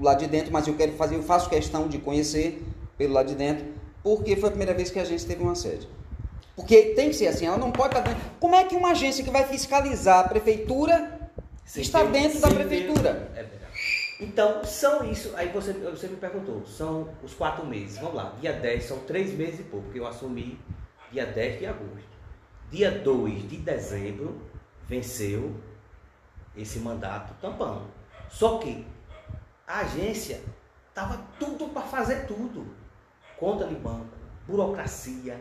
lado de dentro, mas eu quero fazer, eu faço questão de conhecer pelo lado de dentro, porque foi a primeira vez que a agência teve uma sede. Porque tem que ser assim, ela não pode estar dentro. Como é que uma agência que vai fiscalizar a prefeitura Sem está ter- dentro da sem ter- prefeitura? É verdade. Então, são isso. Aí você, você me perguntou, são os quatro meses. Vamos lá, dia 10 são três meses e pouco, porque eu assumi dia 10 de agosto. Dia 2 de dezembro venceu esse mandato tampão. Só que a agência estava tudo para fazer tudo. Conta de banco, burocracia,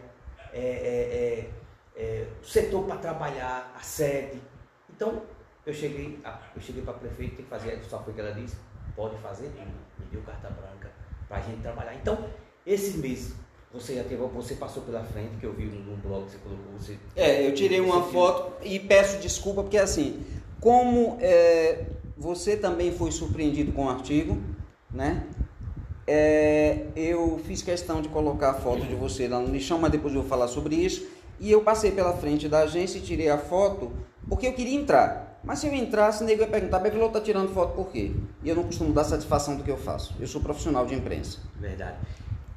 é, é, é, é, setor para trabalhar, a sede. Então, eu cheguei, a- eu cheguei para a prefeita, tem que fazer, só foi que ela disse, pode fazer tudo. Me deu carta branca para a gente trabalhar. Então, esse mês, você já teve, você passou pela frente, que eu vi num, num blog que você colocou, você... É, eu tirei uma foto e peço desculpa porque assim, como é, você também foi surpreendido com o artigo, né? É, eu fiz questão de colocar a foto de você lá no lixão, mas depois eu vou falar sobre isso. E eu passei pela frente da agência e tirei a foto porque eu queria entrar. Mas se eu entrasse, nego ia perguntar, Bevilô tá tirando foto por quê? E eu não costumo dar satisfação do que eu faço. Eu sou profissional de imprensa. Verdade.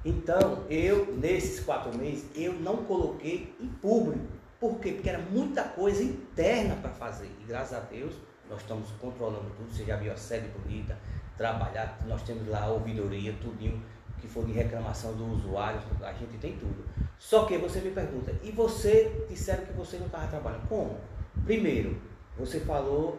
Então, eu, nesses quatro meses, eu não coloquei em público. Por quê? Porque era muita coisa interna para fazer. E graças a Deus, nós estamos controlando tudo. Você já viu a sede bonita, trabalhar. Nós temos lá a ouvidoria, tudinho que for de reclamação do usuário. A gente tem tudo. Só que você me pergunta, e você disseram que você não estava trabalhando? Como? Primeiro, você falou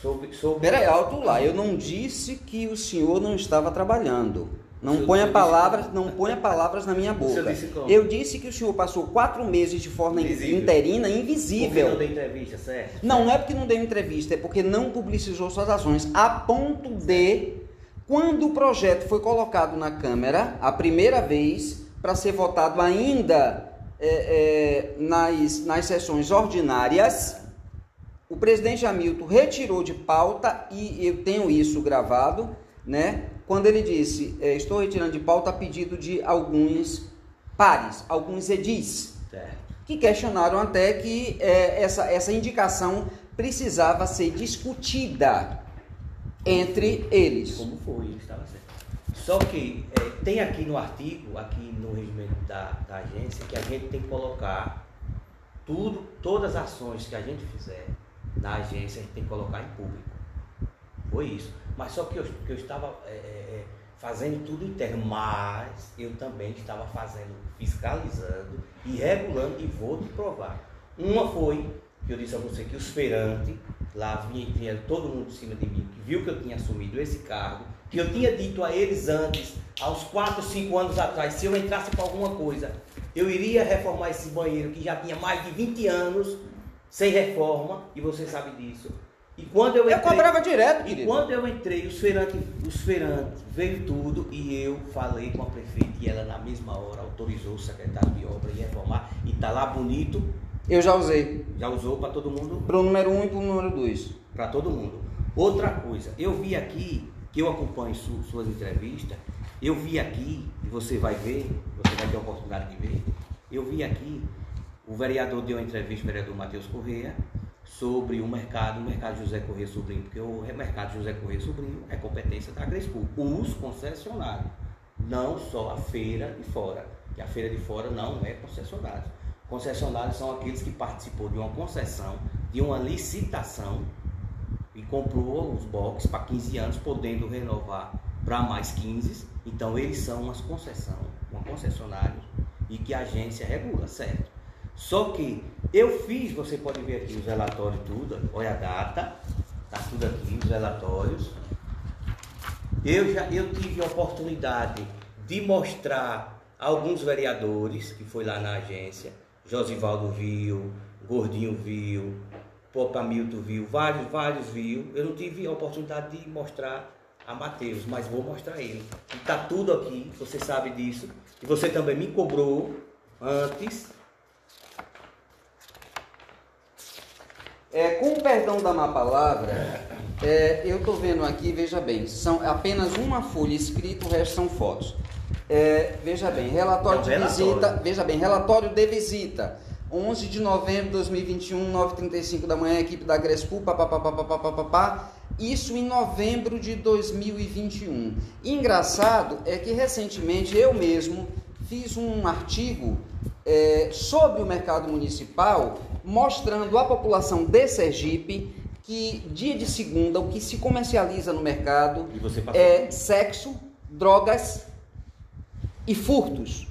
sobre... sobre Peraí, alto lá. Eu não disse que o senhor não estava trabalhando. Não ponha palavras, não ponha palavras na minha boca. disse? Eu disse que o senhor passou quatro meses de forma Invisível. interina, Porque não invisível. deu entrevista, certo? Não, não é porque não deu entrevista, é porque não publicizou suas ações. A ponto de, quando o projeto foi colocado na Câmara, a primeira vez, para ser votado ainda é, é, nas, nas sessões ordinárias, o presidente Hamilton retirou de pauta, e eu tenho isso gravado, né? Quando ele disse, é, estou retirando de pauta a pedido de alguns pares, alguns edis Certo. que questionaram até que eh, essa, essa indicação precisava ser discutida entre eles. Como foi, estava certo. Só que é, tem aqui no artigo, aqui no regimento da, da agência, que a gente tem que colocar tudo, todas as ações que a gente fizer na agência, a gente tem que colocar em público. Foi isso. Mas só que eu, que eu estava é, é, fazendo tudo interno, mas eu também estava fazendo, fiscalizando e regulando e vou te provar. Uma foi, que eu disse a você, que os feirantes, lá vinha, vinha todo mundo em cima de mim, que viu que eu tinha assumido esse cargo, que eu tinha dito a eles antes, aos 4, 5 anos atrás, se eu entrasse com alguma coisa, eu iria reformar esse banheiro que já tinha mais de 20 anos sem reforma, e você sabe disso. E quando eu Eu entrei, cobrava direto, e querido. quando eu entrei, os feirantes, os feirantes veio tudo e eu falei com a prefeita e ela na mesma hora autorizou o secretário de obra a reformar e tá lá bonito, Eu já usei. já usou para todo mundo Pro número 1 um e pro número 2. para todo mundo. Outra coisa, eu vi aqui, que eu acompanho su- suas entrevistas, eu vi aqui, e você vai ver, você vai ter a oportunidade de ver, eu vi aqui, o vereador deu uma entrevista, o vereador Matheus Correia, sobre o mercado, o mercado José Correia Sobrinho, porque o mercado José Correia Sobrinho é competência da Crespo, os concessionários, não só a feira de fora, que a feira de fora não é concessionário. Concessionários são aqueles que participou de uma concessão, de uma licitação e comprou os boxes para 15 anos, podendo renovar para mais 15. Então eles são umas concessão, uma concessionária e que a agência regula, certo? Só que eu fiz, você pode ver aqui os relatórios tudo, olha a data, tá tudo aqui, os relatórios. Eu já eu tive a oportunidade de mostrar alguns vereadores que foi lá na agência, Josivaldo viu, Gordinho viu, Popa Milton viu, vários, vários viu. Eu não tive a oportunidade de mostrar a Matheus, mas vou mostrar ele. E tá tudo aqui, você sabe disso. E você também me cobrou antes. É, com o perdão da má palavra, é, eu estou vendo aqui, veja bem, são apenas uma folha escrita, o resto são fotos. É, veja bem, relatório É de relatório. visita, veja bem, relatório de visita. 11 de novembro de 2021, 9h35 da manhã, equipe da Grespu, papapá, isso em novembro de 2021. Engraçado é que recentemente eu mesmo fiz um artigo é, sobre o mercado municipal, mostrando à população de Sergipe que dia de segunda o que se comercializa no mercado é sexo, drogas e furtos.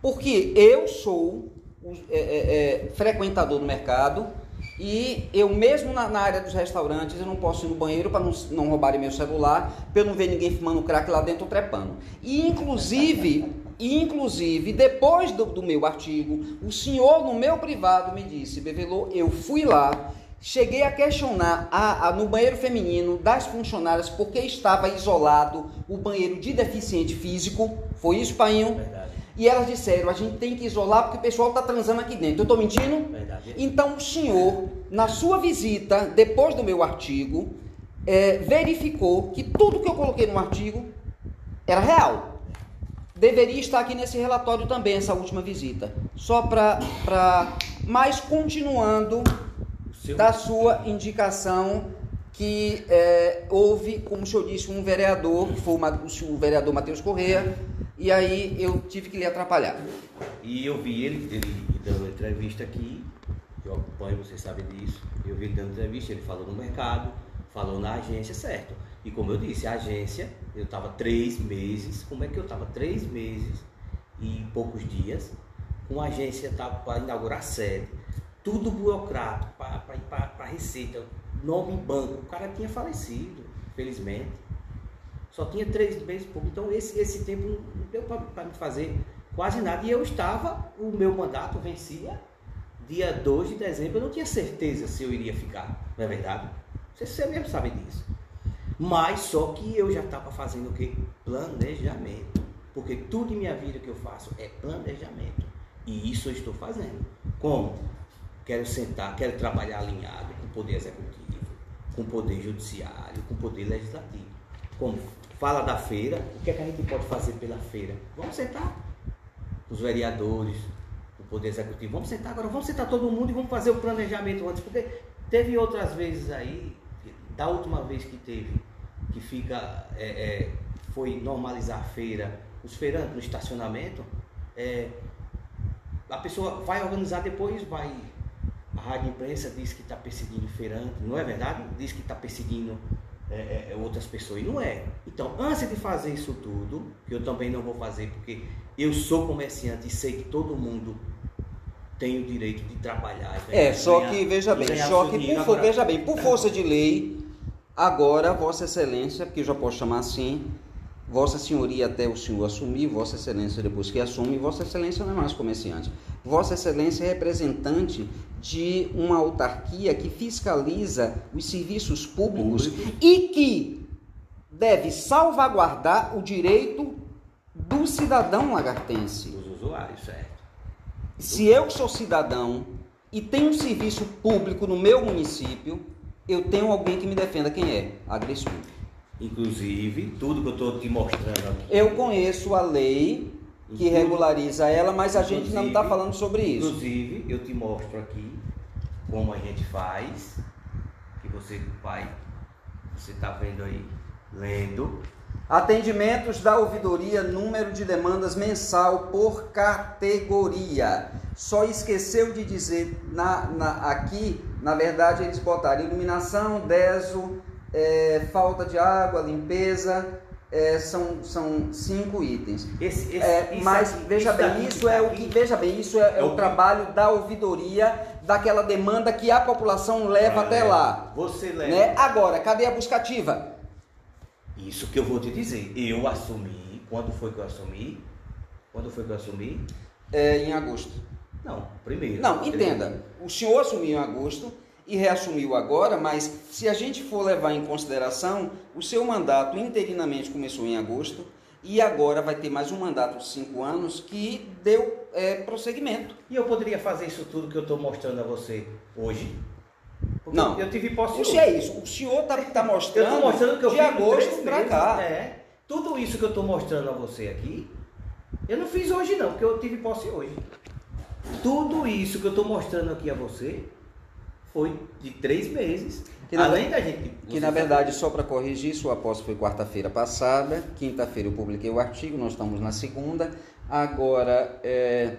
Porque eu sou é, é, é, frequentador do mercado e eu mesmo na, na área dos restaurantes eu não posso ir no banheiro para não, não roubarem meu celular, para eu não ver ninguém fumando crack lá dentro trepando. E inclusive, e, inclusive depois do, do meu artigo, o senhor no meu privado me disse, Bevelô, eu fui lá, cheguei a questionar a- a- no banheiro feminino das funcionárias porque estava isolado o banheiro de deficiente físico. Foi isso, Painho? Verdade. E elas disseram, a gente tem que isolar porque o pessoal está transando aqui dentro. Eu estou mentindo? Verdade. Então o senhor, na sua visita, depois do meu artigo, eh, verificou que tudo que eu coloquei no artigo era real. Deveria estar aqui nesse relatório também, essa última visita. Só para. Mas continuando seu- da sua indicação que eh, houve, como o senhor disse, um vereador, que foi o, o vereador Matheus Corrêa, e aí eu tive que lhe atrapalhar. E eu vi ele, ele dando entrevista aqui, eu acompanho, você sabe disso. Eu vi ele dando entrevista, ele falou no mercado, falou na agência, certo. E como eu disse, a agência, eu estava três meses, como é que eu estava? Três meses e poucos dias, com a agência para inaugurar sede, tudo burocrático, para Receita, nome em banco, o cara tinha falecido, felizmente. Só tinha três meses pouco. Então esse, esse tempo não deu para me fazer quase nada. E eu estava, o meu mandato vencia dia 2 de dezembro. Eu não tinha certeza se eu iria ficar, não é verdade? Você, você mesmo sabe disso. Mas só que eu já estava fazendo o quê? Planejamento. Porque tudo em minha vida que eu faço é planejamento. E isso eu estou fazendo. Como? Quero sentar, quero trabalhar alinhado com o Poder Executivo, com o Poder Judiciário, com o Poder Legislativo. Como? Fala da feira, o que, é que a gente pode fazer pela feira? Vamos sentar. Os vereadores, o Poder Executivo, vamos sentar agora, vamos sentar todo mundo e vamos fazer o planejamento antes. Porque teve outras vezes aí, da última vez que teve, que fica, é, é, foi normalizar a feira, os feirantes no estacionamento, é, a pessoa vai organizar depois, vai. A rádio imprensa diz que está perseguindo feirante, não é verdade? Diz que está perseguindo é, é, é, outras pessoas. E não é. Então, antes de fazer isso tudo, que eu também não vou fazer, porque eu sou comerciante e sei que todo mundo tem o direito de trabalhar. É, só que, veja bem, só que, por, veja bem, por força de lei, agora, Vossa Excelência, que já posso chamar assim, Vossa Senhoria até o senhor assumir, Vossa Excelência depois que assume, Vossa Excelência não é mais comerciante. Vossa Excelência é representante de uma autarquia que fiscaliza os serviços públicos Público. e que deve salvaguardar o direito do cidadão lagartense. Dos usuários, certo. Se eu sou cidadão e tenho um serviço público no meu município, eu tenho alguém que me defenda. Quem é? A. Inclusive, tudo que eu estou te mostrando aqui. Eu conheço a lei que regulariza ela, mas a gente não está falando sobre isso. Inclusive, eu te mostro aqui como a gente faz, que você vai, você está vendo aí, lendo. Atendimentos da ouvidoria, número de demandas mensal por categoria. Só esqueceu de dizer na, na aqui, na verdade, eles botaram iluminação, deso, é, falta de água, limpeza, é, são, são cinco itens. Esse, esse, é, mas aqui, veja bem, isso é o que veja bem, isso é, é o, o trabalho da ouvidoria daquela demanda que a população leva ah, até lá. Você leva. Né? Agora, cadê a buscativa? Isso que eu vou te dizer. Eu assumi. Quando foi que eu assumi? Quando foi que eu assumi? É, em agosto. Não, primeiro. Não, entenda. O senhor assumiu em agosto e reassumiu agora, mas se a gente for levar em consideração, o seu mandato interinamente começou em agosto e agora vai ter mais um mandato de cinco anos que deu é, prosseguimento. E eu poderia fazer isso tudo que eu estou mostrando a você hoje? Porque não. Eu tive posse Isso é isso. O senhor está tá (laughs) mostrando, eu mostrando que eu de agosto para cá. É. Tudo isso que eu estou mostrando a você aqui, eu não fiz hoje não, porque eu tive posse hoje. Tudo isso que eu estou mostrando aqui a você, foi de três meses. Que Além na, da gente. Que na verdade, só para corrigir, sua posse foi quarta-feira passada. Quinta-feira eu publiquei o artigo, nós estamos na segunda. Agora, é,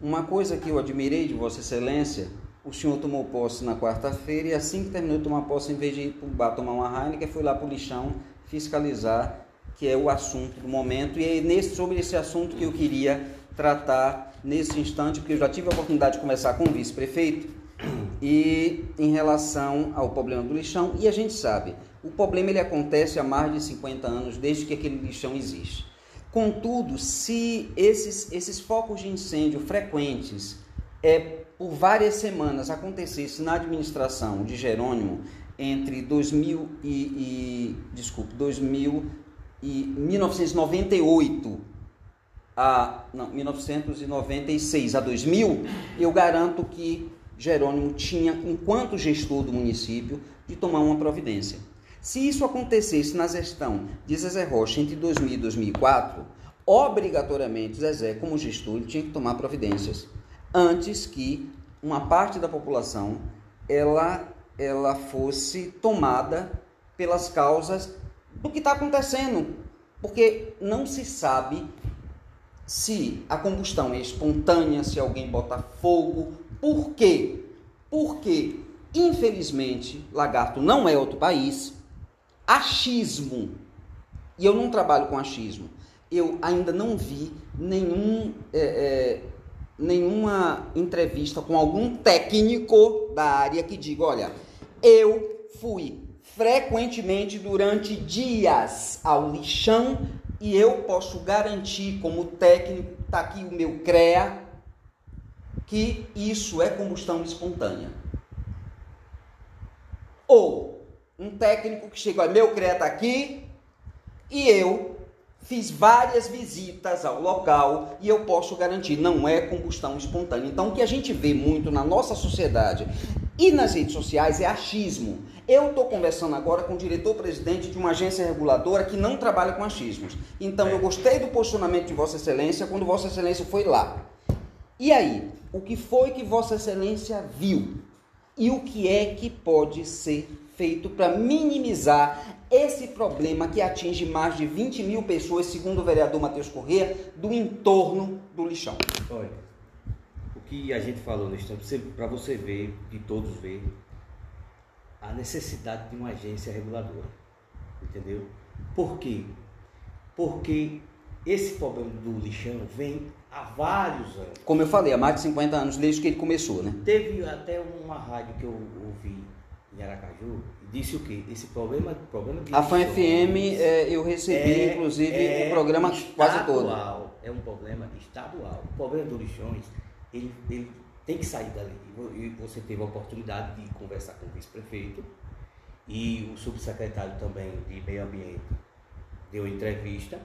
uma coisa que eu admirei de Vossa Excelência, o senhor tomou posse na quarta-feira e assim que terminou de tomar posse, em vez de ir para o bar tomar uma Heineken, foi lá para o lixão fiscalizar, que é o assunto do momento. E é nesse, sobre esse assunto que eu queria tratar nesse instante, porque eu já tive a oportunidade de conversar com o vice-prefeito e em relação ao problema do lixão, e a gente sabe, o problema ele acontece há mais de 50 anos, desde que aquele lixão existe. Contudo, se esses, esses focos de incêndio frequentes é, por várias semanas acontecesse na administração de Jerônimo entre 2000 e, e desculpe, 2000 e 1998 a não, 1996 a 2000, eu garanto que Jerônimo tinha, enquanto gestor do município, de tomar uma providência. Se isso acontecesse na gestão de Zezé Rocha entre 2000 e 2004, obrigatoriamente Zezé, como gestor, tinha que tomar providências antes que uma parte da população ela, ela fosse tomada pelas causas do que está acontecendo, porque não se sabe se a combustão é espontânea, se alguém bota fogo, por quê? Porque, infelizmente, Lagarto não é outro país. Achismo, e eu não trabalho com achismo, eu ainda não vi nenhum, é, é, nenhuma entrevista com algum técnico da área que diga: olha, eu fui frequentemente durante dias ao lixão e eu posso garantir, como técnico, está aqui o meu CREA, que isso é combustão espontânea. Ou um técnico que chega, meu CREA está aqui e eu fiz várias visitas ao local e eu posso garantir, não é combustão espontânea. Então, o que a gente vê muito na nossa sociedade e nas redes sociais é achismo. Eu estou conversando agora com o diretor-presidente de uma agência reguladora que não trabalha com achismos. Então, eu gostei do posicionamento de Vossa Excelência quando Vossa Excelência foi lá. E aí, o que foi que Vossa Excelência viu? E o que é que pode ser feito para minimizar esse problema que atinge mais de 20 mil pessoas, segundo o vereador Matheus Corrêa, do entorno do lixão? Olha, o que a gente falou no instante, para você ver, de todos ver, a necessidade de uma agência reguladora. Entendeu? Por quê? Porque esse problema do lixão vem há vários anos. Como eu falei, há mais de 50 anos desde que ele começou, né? Teve até uma rádio que eu ouvi em Aracaju e disse o quê? Esse problema, problema de A FAN FM, é, eu recebi, é- inclusive, é o programa quase todo. estadual, É um problema estadual. O problema do lixões, ele, ele tem que sair dali. E vo- você teve a oportunidade de conversar com o vice-prefeito e o subsecretário também de meio ambiente deu entrevista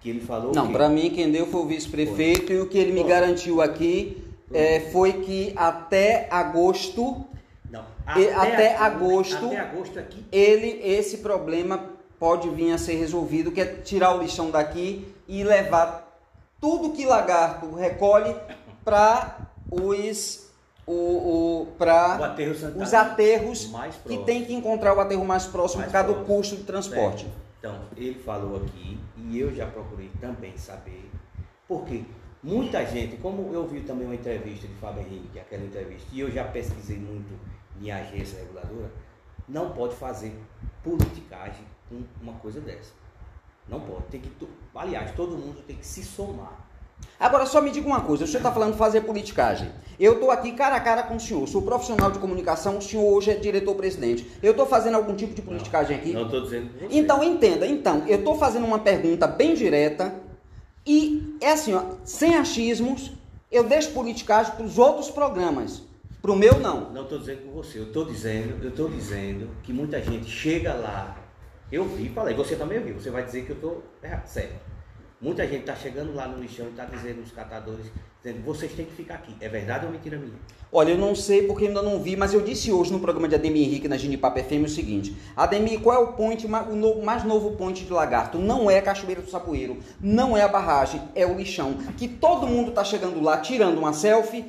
que ele falou Não, para mim quem deu foi o vice-prefeito e o que ele me garantiu aqui é, foi que até agosto não, até aqui- agosto- até agosto aqui ele esse problema pode vir a ser resolvido, que é tirar o lixão daqui e levar tudo que lagarto recolhe para os o, o para aterro os aterros que tem que encontrar o aterro mais próximo Mais por causa do próximo. custo de transporte. Certo. Então, ele falou aqui, e eu já procurei também saber, porque muita gente, como eu vi também uma entrevista de Fábio Henrique, aquela entrevista, e eu já pesquisei muito em agência reguladora, não pode fazer politicagem com uma coisa dessa. Não pode. Tem que, aliás, todo mundo tem que se somar. Agora, só me diga uma coisa: o senhor está falando fazer politicagem. Eu estou aqui cara a cara com o senhor, sou profissional de comunicação, o senhor hoje é diretor-presidente. Eu estou fazendo algum tipo de politicagem aqui? Não estou dizendo com você. Então, entenda. Então, eu estou fazendo uma pergunta bem direta e é assim, ó, sem achismos, eu deixo politicagem para os outros programas. Para o meu, não. Não estou dizendo com você, eu estou dizendo, eu estou dizendo que muita gente chega lá, eu vi, falei, você também viu, você vai dizer que eu estou certo. Muita gente está chegando lá no lixão e está dizendo os catadores, dizendo, vocês têm que ficar aqui. É verdade ou mentira minha? Olha, eu não sei porque ainda não vi, mas eu disse hoje no programa de Ademir Henrique na Ginipapo FM o seguinte: Ademir, qual é o point, ma- o no- mais novo ponte de lagarto? Não é a Cachoeira do Sapoeiro, não é a barragem, é o lixão. Que todo mundo tá chegando lá tirando uma selfie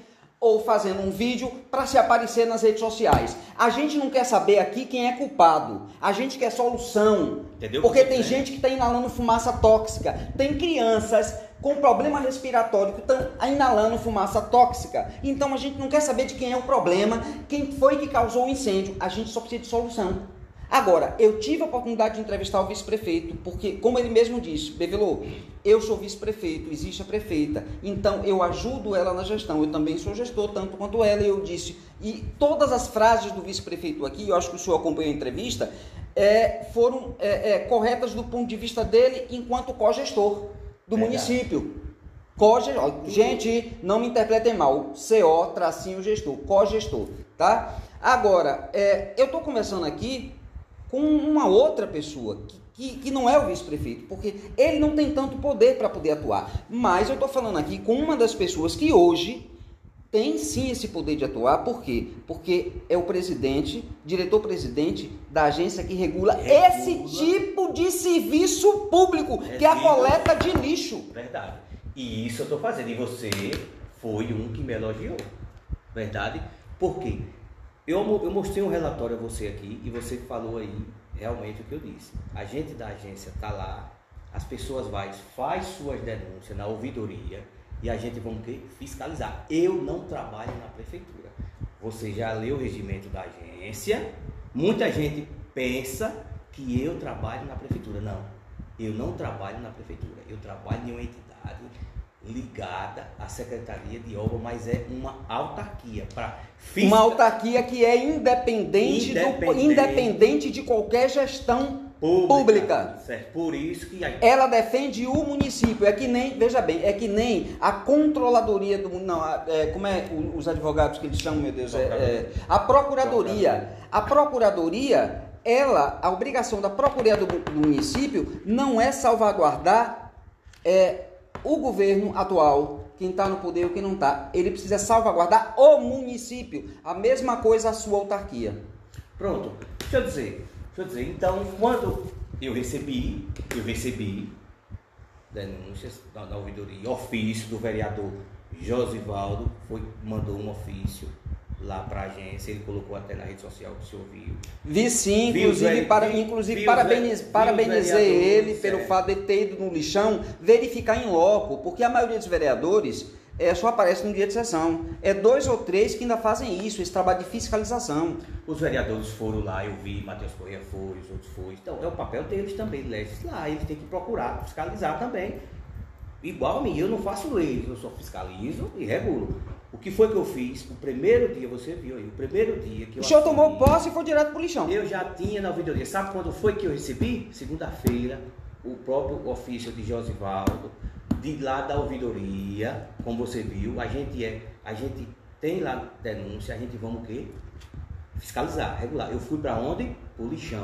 ou fazendo um vídeo para se aparecer nas redes sociais. A gente não quer saber aqui quem é culpado. A gente quer solução. Entendeu? Porque tem. gente que está inalando fumaça tóxica. Tem crianças com problema respiratório que estão inalando fumaça tóxica. Então a gente não quer saber de quem é o problema, quem foi que causou o incêndio. A gente só precisa de solução. Agora, eu tive a oportunidade de entrevistar o vice-prefeito, porque, como ele mesmo disse, Bevelô, eu sou vice-prefeito, existe a prefeita, então eu ajudo ela na gestão, eu também sou gestor, tanto quanto ela, e eu disse. E todas as frases do vice-prefeito aqui, eu acho que o senhor acompanhou a entrevista, é, foram é, é, corretas do ponto de vista dele enquanto co-gestor do município. Co-gestor, gente, não me interpretem mal, CO, tracinho gestor, co-gestor, tá? Agora, é, eu estou conversando aqui com uma outra pessoa que, que, que não é o vice-prefeito, porque ele não tem tanto poder para poder atuar. Mas eu estou falando aqui com uma das pessoas que hoje tem sim esse poder de atuar, por quê? Porque é o presidente, diretor-presidente da agência que regula, Regula. esse tipo de serviço público, que é a coleta de lixo. Verdade. E isso eu estou fazendo. E você foi um que me elogiou. Verdade? Por quê? Eu, eu mostrei um relatório a você aqui e você falou aí realmente o que eu disse. A gente da agência está lá, as pessoas vai, faz suas denúncias na ouvidoria e a gente vamos fiscalizar. Eu não trabalho na prefeitura. Você já leu o regimento da agência. Muita gente pensa que eu trabalho na prefeitura. Não. Eu não trabalho na prefeitura. Eu trabalho em uma entidade ligada à Secretaria de Obra, mas é uma autarquia para Uma autarquia que é independente, do- Independente. independente de qualquer gestão pública. Certo. Por isso que Ela defende o município. É que nem, veja bem, é que nem a controladoria do não, é, como é os advogados que eles chamam, meu Deus, é, é, a procuradoria. A procuradoria, ela, a obrigação da procuradoria do, do município não é salvaguardar é, o governo atual, quem está no poder ou quem não está. Ele precisa salvaguardar o município. A mesma coisa a sua autarquia. Pronto. Deixa eu dizer. Deixa eu dizer. Então, quando eu recebi, eu recebi denúncias da, da ouvidoria, ofício do vereador Josivaldo, foi, mandou um ofício lá para a agência, ele colocou até na rede social que o senhor viu. Vi sim, Vi inclusive, os para, vi- inclusive vi parabeniz, os parabenizei ele pelo é. fato de ter ido no lixão verificar em loco, porque a maioria dos vereadores é, só aparece no dia de sessão. É dois ou três que ainda fazem isso, esse trabalho de fiscalização. Os vereadores foram lá, eu vi, Matheus Corrêa foi, os outros foram. Então é o papel deles também, legislar. Eles têm que procurar fiscalizar também. Igual a mim, eu não faço leis, eu só fiscalizo e regulo. O que foi que eu fiz? O primeiro dia, você viu aí, o primeiro dia que eu. O senhor tomou posse e foi direto pro lixão. Eu já tinha na ouvidoria. Sabe quando foi que eu recebi? Segunda-feira, o próprio ofício de Josivaldo, de lá da ouvidoria, como você viu, a gente é, a gente tem lá denúncia, a gente vamos o quê? Fiscalizar, regular. Eu fui para onde? Pro lixão.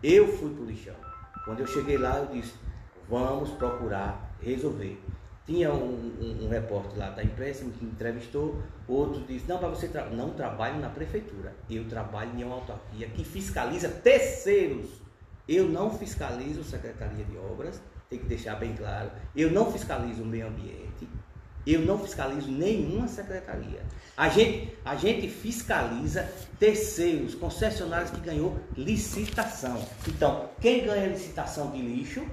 Eu fui pro lixão. Quando eu cheguei lá, eu disse, vamos procurar resolver. Tinha um, um, um repórter lá da imprensa que entrevistou, outro disse, não, mas você tra não trabalho na prefeitura, eu trabalho em uma autarquia que fiscaliza terceiros. Eu não fiscalizo Secretaria de Obras, tem que deixar bem claro, eu não fiscalizo o meio ambiente, eu não fiscalizo nenhuma secretaria. A gente, a gente fiscaliza terceiros, concessionários que ganhou licitação. Então, quem ganha licitação de lixo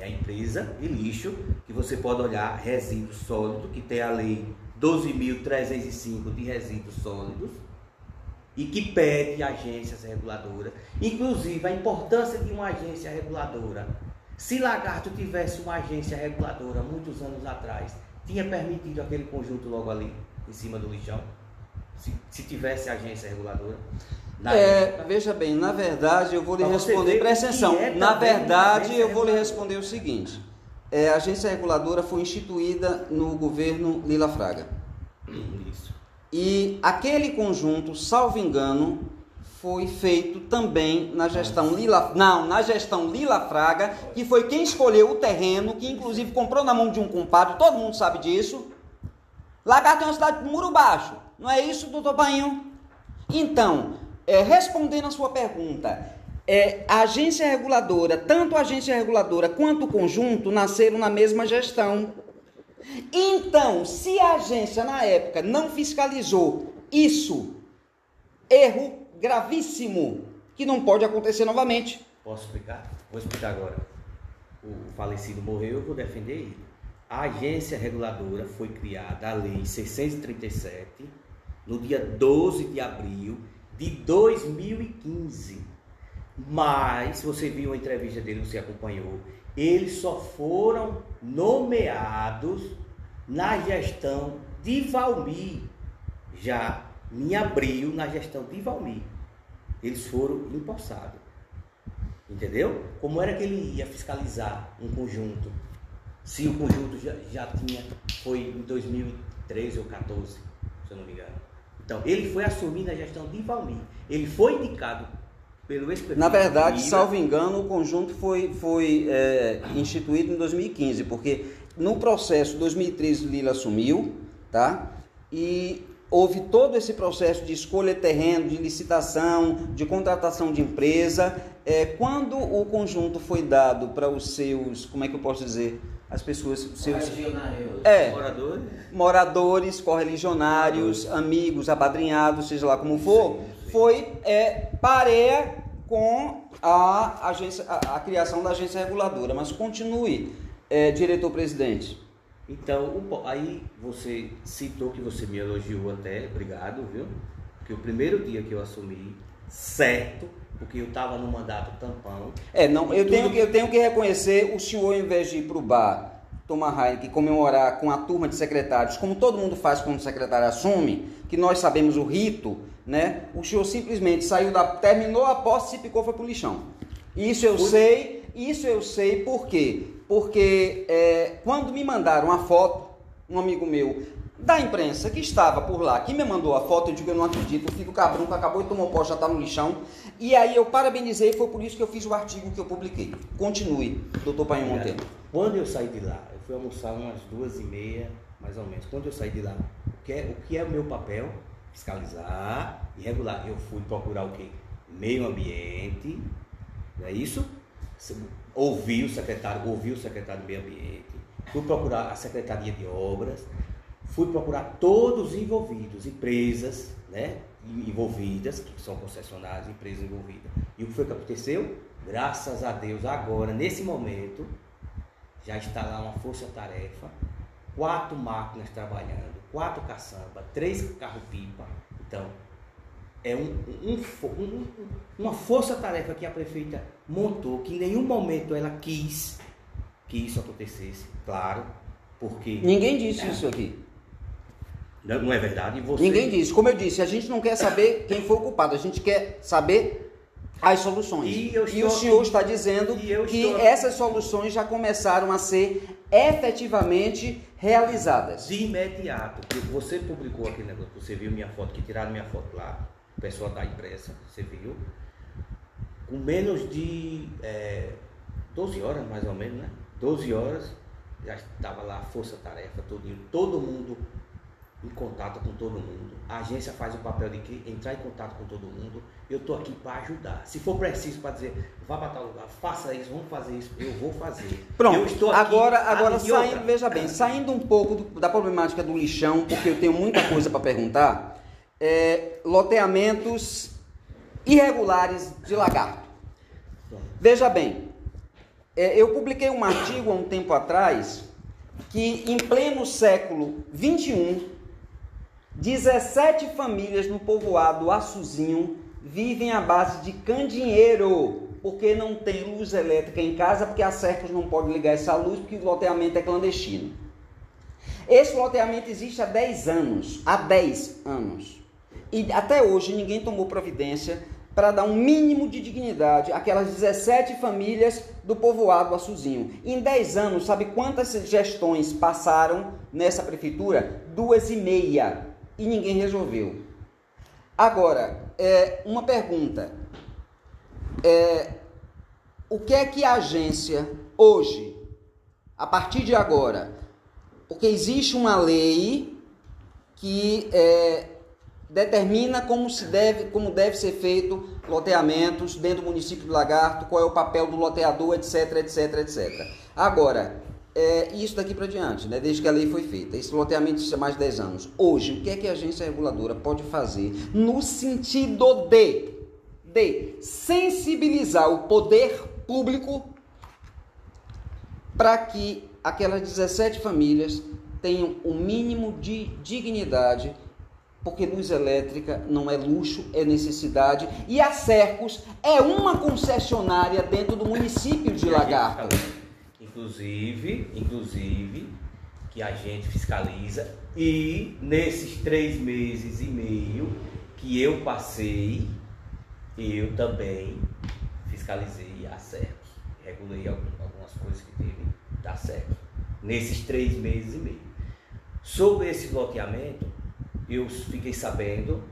é a empresa de lixo, que você pode olhar resíduos sólidos, que tem a lei 12.305 de resíduos sólidos, e que pede agências reguladoras. Inclusive, a importância de uma agência reguladora. Se Lagarto tivesse uma agência reguladora muitos anos atrás, tinha permitido aquele conjunto logo ali, em cima do lixão? Se, se tivesse agência reguladora? É, veja bem, na verdade eu vou lhe responder, presta atenção, é na verdade eu vou lhe responder o seguinte, é, a agência reguladora foi instituída no governo Lila Fraga. Isso. E aquele conjunto, salvo engano, foi feito também na gestão Lila, não, na gestão Lila Fraga, que foi quem escolheu o terreno, que inclusive comprou na mão de um compadre, todo mundo sabe disso. Lagarto é uma cidade de muro baixo, não é isso, doutor Painho? Então, é, respondendo a sua pergunta, é, a agência reguladora, tanto a agência reguladora quanto o conjunto nasceram na mesma gestão. Então, se a agência na época não fiscalizou isso, erro gravíssimo, que não pode acontecer novamente. Posso explicar? Vou explicar agora. O falecido morreu, eu vou defender ele. A agência reguladora foi criada, a lei 637, no dia 12 de abril de 2015. Mas, se você viu a entrevista dele, você acompanhou, eles só foram nomeados na gestão de Valmir, já em abril, na gestão de Valmir. Eles foram empossados. Entendeu? Como era que ele ia fiscalizar um conjunto? Se o conjunto já, já tinha, foi em 2013 ou 14, se eu não me engano. Então, ele foi assumir na gestão de Valmir. Ele foi indicado pelo ex-prefeito. Na verdade, Lira. salvo engano, o conjunto foi, foi é, instituído em 2015, porque no processo 2013 Lila assumiu, tá? E houve todo esse processo de escolha de terreno, de licitação, de contratação de empresa. É, quando o conjunto foi dado para os seus, como é que eu posso dizer, as pessoas, seus é, Moradores. moradores, correligionários, amigos, apadrinhados, seja lá como for, foi é, pareia com a, agência, a, a criação da agência reguladora. Mas continue, é, diretor-presidente. Então, aí você citou que você me elogiou até, obrigado, viu? Porque o primeiro dia que eu assumi, certo, porque eu estava no mandato tampão, É, não, eu Tudo- tenho, que, eu tenho que reconhecer o senhor, ao invés de ir para o bar, tomar Heineken, comemorar com a turma de secretários, como todo mundo faz quando o secretário assume, que nós sabemos o rito, né? O senhor simplesmente saiu da. terminou a posse, se picou, foi pro lixão. Isso eu sei, isso eu sei por quê? Porque é, quando me mandaram a foto, um amigo meu da imprensa que estava por lá, que me mandou a foto, eu digo, eu não acredito, o Fico Cabrunco acabou de tomar o poste, já está no lixão. E aí eu parabenizei, foi por isso que eu fiz o artigo que eu publiquei. Continue, doutor Painho Monteiro. Quando eu saí de lá, eu fui almoçar umas duas e meia, mais ou menos. Quando eu saí de lá, o que é o, que é o meu papel? Fiscalizar e regular. Eu fui procurar o quê? Meio ambiente, não é isso? Ouvi o secretário, ouvi o secretário do meio ambiente. Fui procurar a Secretaria de Obras. Fui procurar todos os envolvidos, empresas, né? Envolvidas, que são concessionárias, empresas envolvidas. E o que foi que aconteceu? Graças a Deus, agora, nesse momento, já está lá uma força-tarefa, quatro máquinas trabalhando, quatro caçamba, três carro-pipa. Então, é um, um, um, uma força-tarefa que a prefeita montou, que em nenhum momento ela quis que isso acontecesse, claro, porque... Ninguém disse isso aqui. Não, é verdade? Você... Ninguém disse. Como eu disse, a gente não quer saber quem foi o culpado, a gente quer saber as soluções. E, e o senhor está dizendo que estou... essas soluções já começaram a ser efetivamente realizadas. De imediato. Você publicou aquele negócio, você viu minha foto, que tiraram minha foto lá, o pessoal da impressa, você viu? Com menos de é, 12 horas, mais ou menos, né? 12 horas, já estava lá força-tarefa, todo, todo mundo em contato com todo mundo. A agência faz o papel de que entrar em contato com todo mundo. Eu estou aqui para ajudar. Se for preciso para dizer, vá para tal lugar, faça isso, vamos fazer isso, eu vou fazer. Pronto. Agora, agora saindo, veja bem, saindo um pouco do, da problemática do lixão, porque eu tenho muita coisa para perguntar. É, loteamentos irregulares de lagarto. Veja bem, é, eu publiquei um artigo há um tempo atrás que em pleno século 21 17 famílias no povoado Açuzinho vivem à base de candinheiro, porque não tem luz elétrica em casa, porque a Cercos não pode ligar essa luz, porque o loteamento é clandestino. Esse loteamento existe há 10 anos, há 10 anos. E até hoje ninguém tomou providência para dar um mínimo de dignidade àquelas 17 famílias do povoado Açuzinho. Em 10 anos, sabe quantas gestões passaram nessa prefeitura? Duas e meia e ninguém resolveu. Agora, é, uma pergunta. É, o que é que a agência hoje, a partir de agora, porque existe uma lei que é, determina como se deve, como deve ser feito loteamentos dentro do município de Lagarto, qual é o papel do loteador, etc, etc, etc. Agora, é, isso daqui para diante, né, desde que a lei foi feita. Esse loteamento existe há mais de 10 anos. Hoje, o que é que a agência reguladora pode fazer no sentido de, de sensibilizar o poder público para que aquelas 17 famílias tenham o mínimo de dignidade, porque luz elétrica não é luxo, é necessidade. E a Cercos é uma concessionária dentro do município de Lagarto inclusive, inclusive, que a gente fiscaliza e nesses três meses e meio que eu passei, eu também fiscalizei a certo, regulei algumas coisas que teve dar certo, nesses três meses e meio. Sobre esse loteamento, eu fiquei sabendo,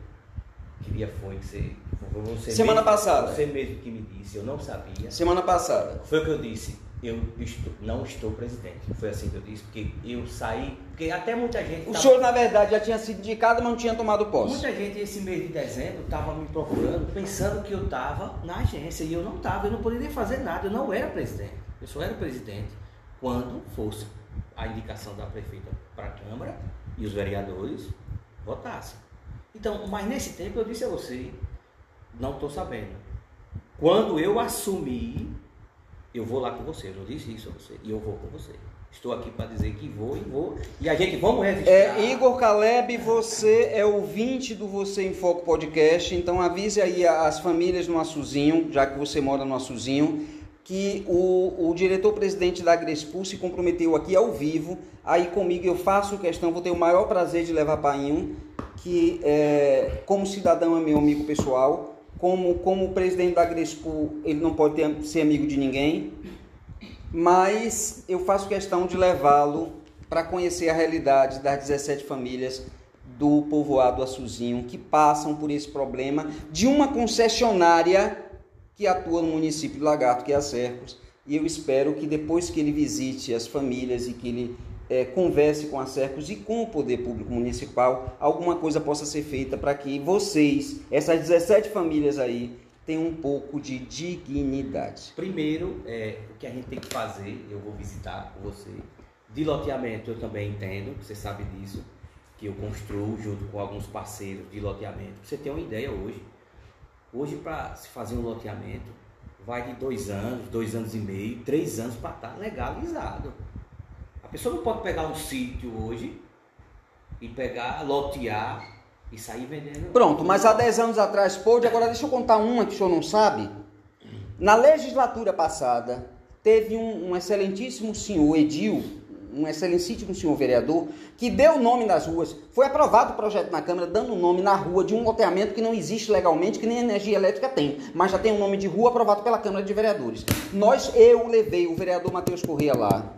queria foi que você, você Semana mesmo, passada. Você mesmo que me disse, eu não sabia. Semana passada. Foi o que eu disse eu estou, não estou presidente. Foi assim que eu disse, porque eu saí, porque até muita gente. O tava, senhor, na verdade, já tinha sido indicado, mas não tinha tomado posse. Muita gente, esse mês de dezembro, estava me procurando, pensando que eu estava na agência, e eu não estava, eu não poderia fazer nada, eu não era presidente. Eu só era presidente quando fosse a indicação da prefeita para a Câmara e os vereadores votassem. Então, mas nesse tempo eu disse a você, não estou sabendo. Quando eu assumi eu vou lá com você. Eu disse isso a você. E eu vou com você. Estou aqui para dizer que vou e vou. E a gente vamos resistir. É, Igor Caleb, você é ouvinte do Você em Foco podcast. Então avise aí as famílias no Açuzinho, já que você mora no Açuzinho, que o, o diretor-presidente da Agrespu se comprometeu aqui ao vivo. Aí comigo eu faço questão, vou ter o maior prazer de levar Painho, que é, como cidadão é meu amigo pessoal como, como o presidente da Grespo, ele não pode ter, ser amigo de ninguém, mas eu faço questão de levá-lo para conhecer a realidade das 17 famílias do povoado Açuzinho que passam por esse problema de uma concessionária que atua no município de Lagarto, que é a Cercos. E eu espero que depois que ele visite as famílias e que ele é, converse com a Cercos e com o poder público municipal, alguma coisa possa ser feita para que vocês, essas 17 famílias aí, tenham um pouco de dignidade. Primeiro, é, o que a gente tem que fazer, eu vou visitar você. De loteamento eu também entendo, você sabe disso. que eu construo junto com alguns parceiros de loteamento. Você tem uma ideia hoje. Hoje, para se fazer um loteamento, vai de dois anos, dois anos e meio, três anos para estar legalizado. A pessoa não pode pegar um sítio hoje e pegar, lotear e sair vendendo. Pronto, mas há 10 anos atrás pôde. Agora deixa eu contar uma que o senhor não sabe. Na legislatura passada, teve um, um excelentíssimo senhor, Edil, um excelentíssimo senhor vereador, que deu o nome nas ruas. Foi aprovado o projeto na Câmara, dando o nome na rua de um loteamento que não existe legalmente, que nem energia elétrica tem, mas já tem o um nome de rua aprovado pela Câmara de Vereadores. Nós, eu levei o vereador Matheus Corrêa lá,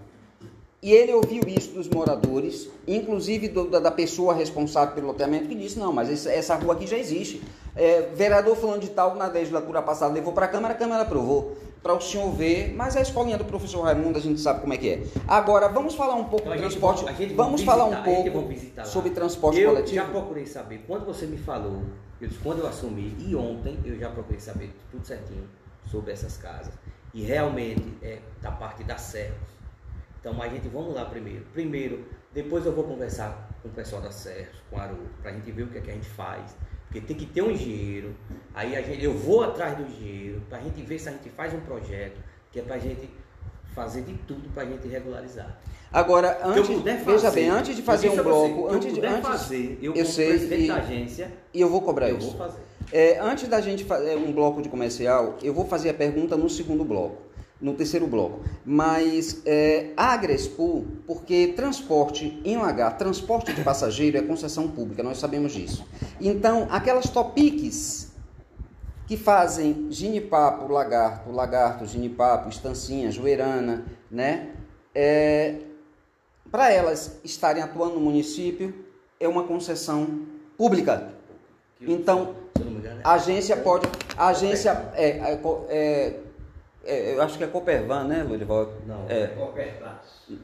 e ele ouviu isso dos moradores, inclusive do, da, da, pessoa responsável pelo loteamento, que disse: não, mas essa, essa rua aqui já existe. É, vereador falando de tal, na legislatura passada levou para a Câmara, a Câmara aprovou. Para o senhor ver, mas a escolinha do professor Raimundo a gente sabe como é que é. Agora, vamos falar um pouco Então, do transporte. gente vamos vai falar um visitar, pouco visitar sobre transporte eu coletivo. já procurei saber, quando você me falou, eu disse, quando eu assumi, e ontem eu já procurei saber tudo certinho sobre essas casas. E realmente é da parte da Serras. Então, mas a gente, vamos lá primeiro. Primeiro, depois eu vou conversar com o pessoal da Serras, com o Haroldo, para a gente ver o que, é que a gente faz. Porque tem que ter um engenheiro, aí a gente, eu vou atrás do engenheiro, para a gente ver se a gente faz um projeto, que é para a gente fazer de tudo para a gente regularizar. Agora, antes, puder veja fazer, bem, antes de fazer um a você, bloco, que antes de antes, fazer, eu, eu sei, presidente e- da agência, e eu vou cobrar eu isso. vou fazer. É, antes da gente fazer um bloco de comercial, eu vou fazer a pergunta no segundo bloco, no terceiro bloco. Mas é, a Agrespo, porque transporte em lagar, transporte de passageiro é concessão pública, nós sabemos disso. Então, aquelas topiques que fazem ginipapo, lagarto, lagarto, ginipapo, estancinha, joeirana, né? É, para elas estarem atuando no município, é uma concessão pública. Então, é- a agência pode. A agência. É, é, co- é, é, eu acho que é Copervan, né, Lurival? Não, É,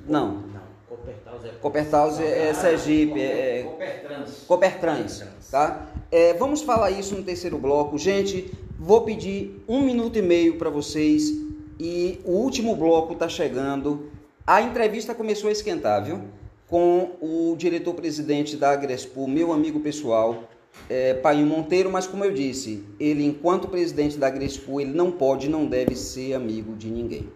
não. Não, Copertaus é... Copertaus é, é Sergipe, é, é Copertrans. Copertrans, tá? É, vamos falar isso no terceiro bloco. Gente, vou pedir um minuto e meio para vocês e o último bloco está chegando. A entrevista começou a esquentar, viu? Com o diretor-presidente da Agrespo, meu amigo pessoal, é, Painho Monteiro, mas como eu disse, ele, enquanto presidente da Agrespo, ele não pode, não deve ser amigo de ninguém.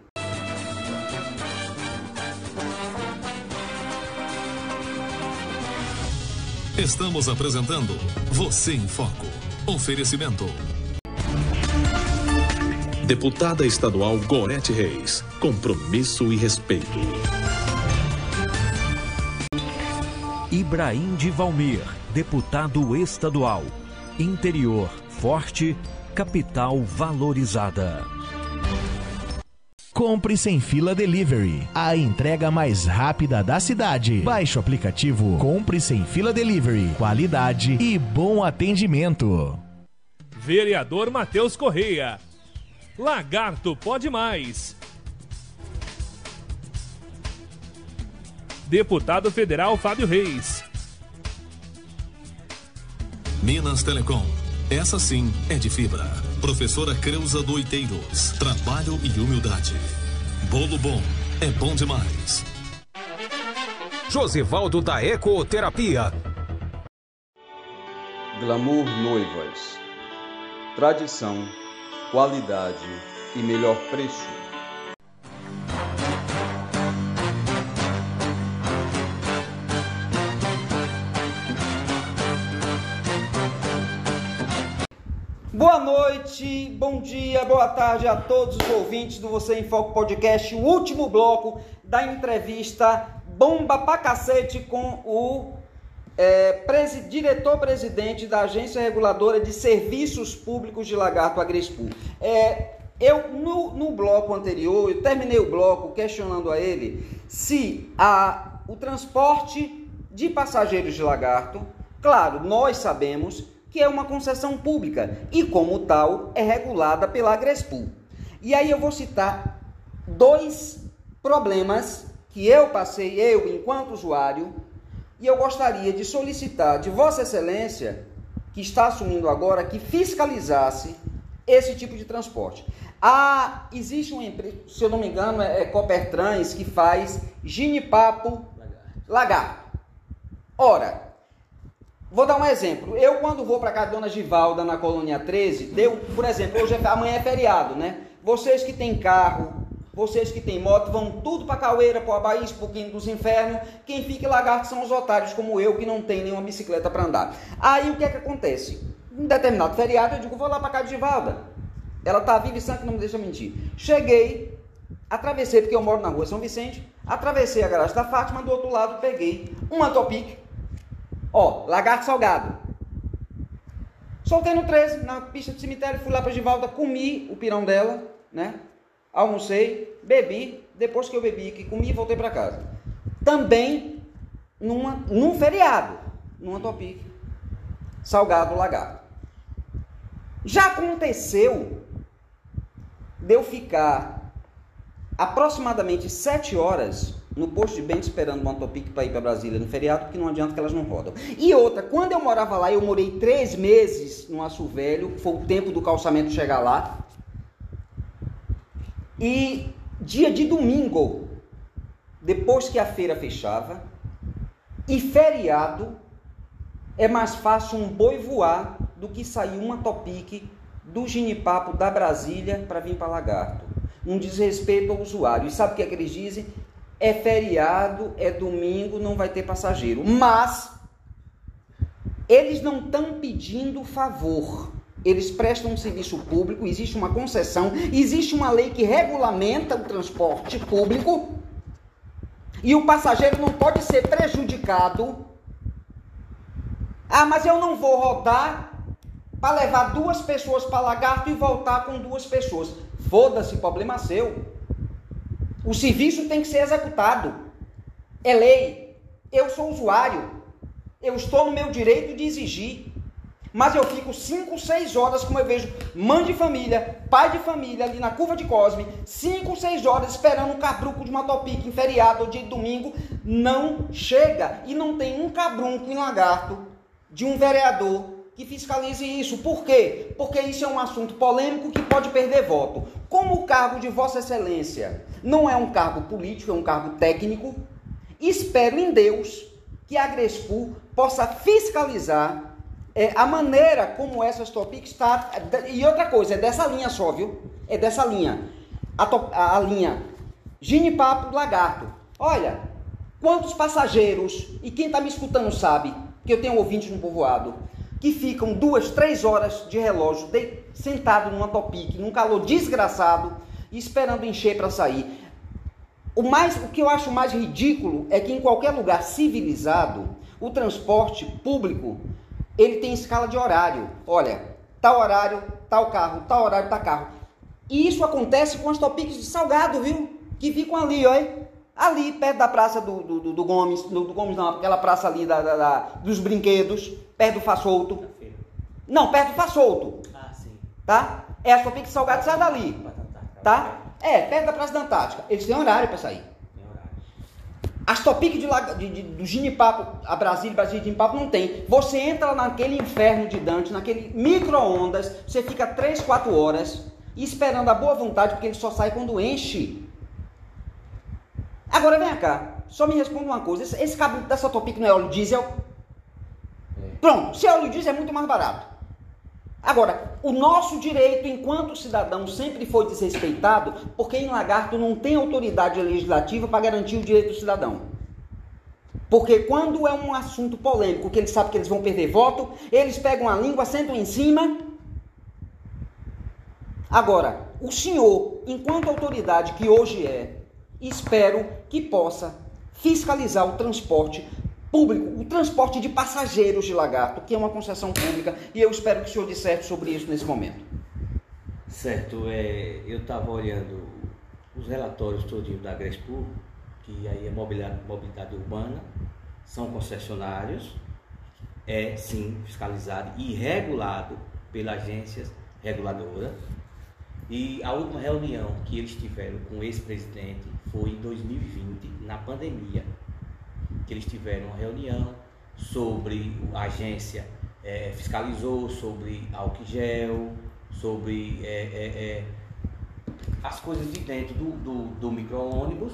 Estamos apresentando Você em Foco. Oferecimento. Deputada Estadual Gorete Reis. Compromisso e respeito. Ibrahim de Valmir, deputado estadual. Interior forte, capital valorizada. Compre sem fila delivery. A entrega mais rápida da cidade. Baixe o aplicativo Compre sem fila delivery. Qualidade e bom atendimento. Vereador Matheus Correia. Lagarto pode mais. Deputado Federal Fábio Reis. Minas Telecom. Essa sim é de fibra. Professora Creuza do Oiteiros. Trabalho e humildade. Bolo bom é bom demais. Josivaldo da Ecoterapia. Glamour Noivas. Tradição, qualidade e melhor preço. Boa noite, bom dia, boa tarde a todos os ouvintes do Você em Foco Podcast, o último bloco da entrevista bomba pra cacete com o é, presi- diretor-presidente da Agência Reguladora de Serviços Públicos de Lagarto Agrespu. É, eu, no, no bloco anterior, eu terminei o bloco questionando a ele se a, o transporte de passageiros de Lagarto, claro, nós sabemos que é uma concessão pública e, como tal, é regulada pela Agrespu. E aí eu vou citar dois problemas que eu passei, eu enquanto usuário, e eu gostaria de solicitar de Vossa Excelência, que está assumindo agora, que fiscalizasse esse tipo de transporte. Ah, existe uma empresa, se eu não me engano, é, é Copertrans, que faz ginipapo lagarto. Ora, Vou dar um exemplo. Eu, quando vou para da Dona Givalda na Colônia 13, deu, por exemplo, hoje é, amanhã é feriado, né? Vocês que têm carro, vocês que têm moto, vão tudo para Caueira, para o Abaís, para o Quinto dos Infernos. Quem fica em Lagarto são os otários como eu, que não tem nenhuma bicicleta para andar. Aí o que é que acontece? Um determinado feriado, eu digo, vou lá para casa de Givalda. Ela tá viva e sã que não me deixa mentir. Cheguei, atravessei, porque eu moro na rua São Vicente, atravessei a garagem da Fátima, do outro lado peguei uma Topic, ó, lagarto salgado. Soltei no 13, na pista do cemitério, fui lá para Givalda, comi o pirão dela, né? Almocei, bebi, depois que eu bebi, que comi, voltei para casa. Também numa, num feriado, numa Topic, salgado lagarto. Já aconteceu de eu ficar aproximadamente sete horas no posto de Bento esperando uma Topic para ir para Brasília no feriado, porque não adianta que elas não rodam. E outra, quando eu morava lá, eu morei três meses no Aço Velho, foi o tempo do calçamento chegar lá. E dia de domingo, depois que a feira fechava, e feriado, é mais fácil um boi voar do que sair uma Topic do Ginipapo da Brasília para vir para Lagarto. Um desrespeito ao usuário. E sabe o que, é que eles dizem? É feriado, é domingo, não vai ter passageiro. Mas eles não estão pedindo favor. Eles prestam um serviço público, existe uma concessão, existe uma lei que regulamenta o transporte público e o passageiro não pode ser prejudicado. Ah, mas eu não vou rodar para levar duas pessoas para Lagarto e voltar com duas pessoas. Foda-se, problema seu. O serviço tem que ser executado. É lei. Eu sou usuário. Eu estou no meu direito de exigir. Mas eu fico 5, 6 horas, como eu vejo mãe de família, pai de família ali na curva de Cosme, 5, 6 horas esperando um cabruco de uma topic em feriado ou de domingo, não chega. E não tem um cabrunco em lagarto de um vereador que fiscalize isso. Por quê? Porque isso é um assunto polêmico que pode perder voto. Como o cargo de Vossa Excelência não é um cargo político, é um cargo técnico, espero em Deus que a Grespu possa fiscalizar é, a maneira como essas topics está. E outra coisa, é dessa linha só, viu? É dessa linha. A, top, a, a linha Ginipapo Lagarto. Olha, quantos passageiros, e quem está me escutando sabe, que eu tenho ouvintes no povoado, que ficam duas, três horas de relógio de, sentado numa topic, num calor desgraçado, esperando encher para sair. O, mais, o que eu acho mais ridículo é que em qualquer lugar civilizado, o transporte público ele tem escala de horário. Olha, tal horário, tal carro, tal horário, tal carro. E isso acontece com as topics de salgado, viu? Que ficam ali, olha. Ali, perto da praça do, do, do Gomes, do, do, Gomes não, aquela praça ali da, da, da, dos brinquedos, perto do Façolto. Não, perto do Façolto. Ah, sim. Tá? É a topic de salgado sai dali. Tá? É, perto da Praça da Antártica. Eles têm horário para sair. As Topic de, de, de, do Ginipapo, a Brasília, Brasília de Ginipapo não tem. Você entra naquele inferno de Dante, naquele micro-ondas, você fica 3, 4 horas esperando a boa vontade, porque ele só sai quando enche. Agora vem cá, só me responda uma coisa: esse, esse cabo dessa Topic não é óleo diesel? É. Pronto, se é óleo diesel é muito mais barato. Agora, o nosso direito enquanto cidadão sempre foi desrespeitado porque em Lagarto não tem autoridade legislativa para garantir o direito do cidadão. Porque quando é um assunto polêmico, que eles sabem que eles vão perder voto, eles pegam a língua, sentam em cima. Agora, o senhor, enquanto autoridade que hoje é, espero que possa fiscalizar o transporte público, o transporte de passageiros de Lagarto, que é uma concessão pública, e eu espero que o senhor disserte sobre isso nesse momento. Certo, é, eu estava olhando os relatórios todinhos da Grespu, que aí é mobilidade, mobilidade urbana, são concessionários, é sim fiscalizado e regulado pela agência reguladora. E a última reunião que eles tiveram com o ex-presidente foi em 2020, na pandemia que eles tiveram uma reunião sobre a agência é, fiscalizou sobre álcool gel, sobre é, é, é, as coisas de dentro do, do, do micro-ônibus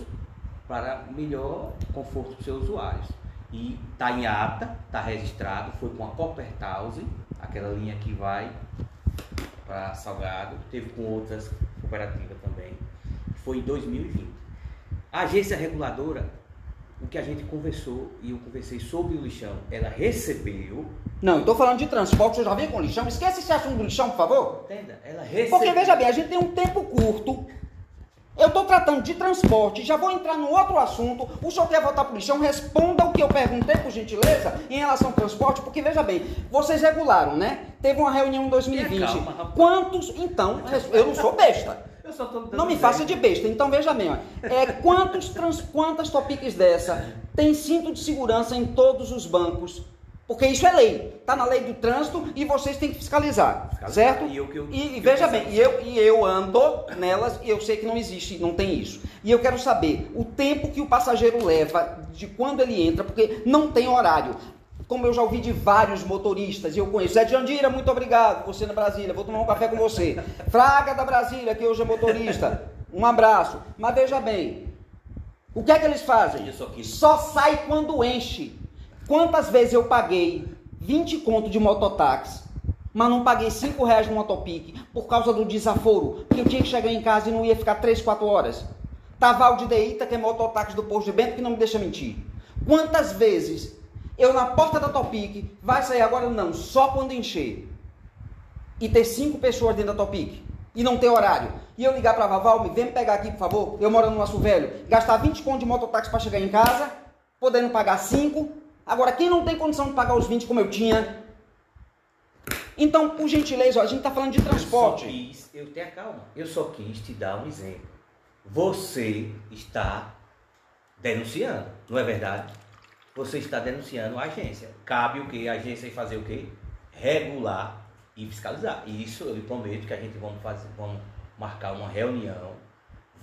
para melhor conforto dos seus usuários. E está em ata, está registrado, foi com a Coppertause, aquela linha que vai para Salgado, teve com outras cooperativas também. Foi em 2020. A agência reguladora, o que a gente conversou e eu conversei sobre o lixão, ela recebeu. Não, eu tô falando de transporte, eu já vim com lixão. Esquece esse assunto do lixão, por favor. Entenda? Ela recebeu. Porque veja bem, a gente tem um tempo curto. Eu estou tratando de transporte, já vou entrar no outro assunto. O senhor quer voltar para o lixão? Responda o que eu perguntei, por gentileza, em relação ao transporte, porque veja bem, vocês regularam, né? Teve uma reunião em 2020. Calma. Quantos. Então, eu não sou besta. Eu só tô Não me faça de besta. Então veja bem, ó. É, quantos trans, quantas topics dessa tem cinto de segurança em todos os bancos? Porque isso é lei. Está na lei do trânsito e vocês têm que fiscalizar. Fiscalizar. Certo? E eu que eu- E- e veja bem, e eu, e eu ando nelas e eu sei que não existe, não tem isso. E eu quero saber o tempo que o passageiro leva de quando ele entra, porque não tem horário. Como eu já ouvi de vários motoristas, e eu conheço. Zé de Andira, muito obrigado. Você na Brasília, vou tomar um café com você. (laughs) Fraga da Brasília, que hoje é motorista. Um abraço. Mas veja bem, o que é que eles fazem? Isso aqui. Só sai quando enche. Quantas vezes eu paguei 20 conto de mototáxi, mas não paguei 5 reais no motopique por causa do desaforo, que eu tinha que chegar em casa e não ia ficar 3, 4 horas. Taval de Deita, que é mototáxi do posto de Bento, que não me deixa mentir. Quantas vezes eu na porta da Topic, vai sair agora? Não, só quando encher. E ter cinco pessoas dentro da Topic. E não ter horário. E eu ligar pra Vaval, me vem me pegar aqui, por favor. Eu moro no Aço Velho. Gastar 20 conto de mototáxi para chegar em casa, podendo pagar 5. Agora, quem não tem condição de pagar os 20 como eu tinha? Então, por gentileza, ó, a gente tá falando de Eu só transporte. quis, eu tenho calma. Eu só quis te dar um exemplo. Você está denunciando, não é verdade? Você está denunciando a agência. Cabe o quê? A agência fazer o quê? Regular e fiscalizar. E isso eu lhe prometo que a gente vamos fazer, vamos marcar uma reunião.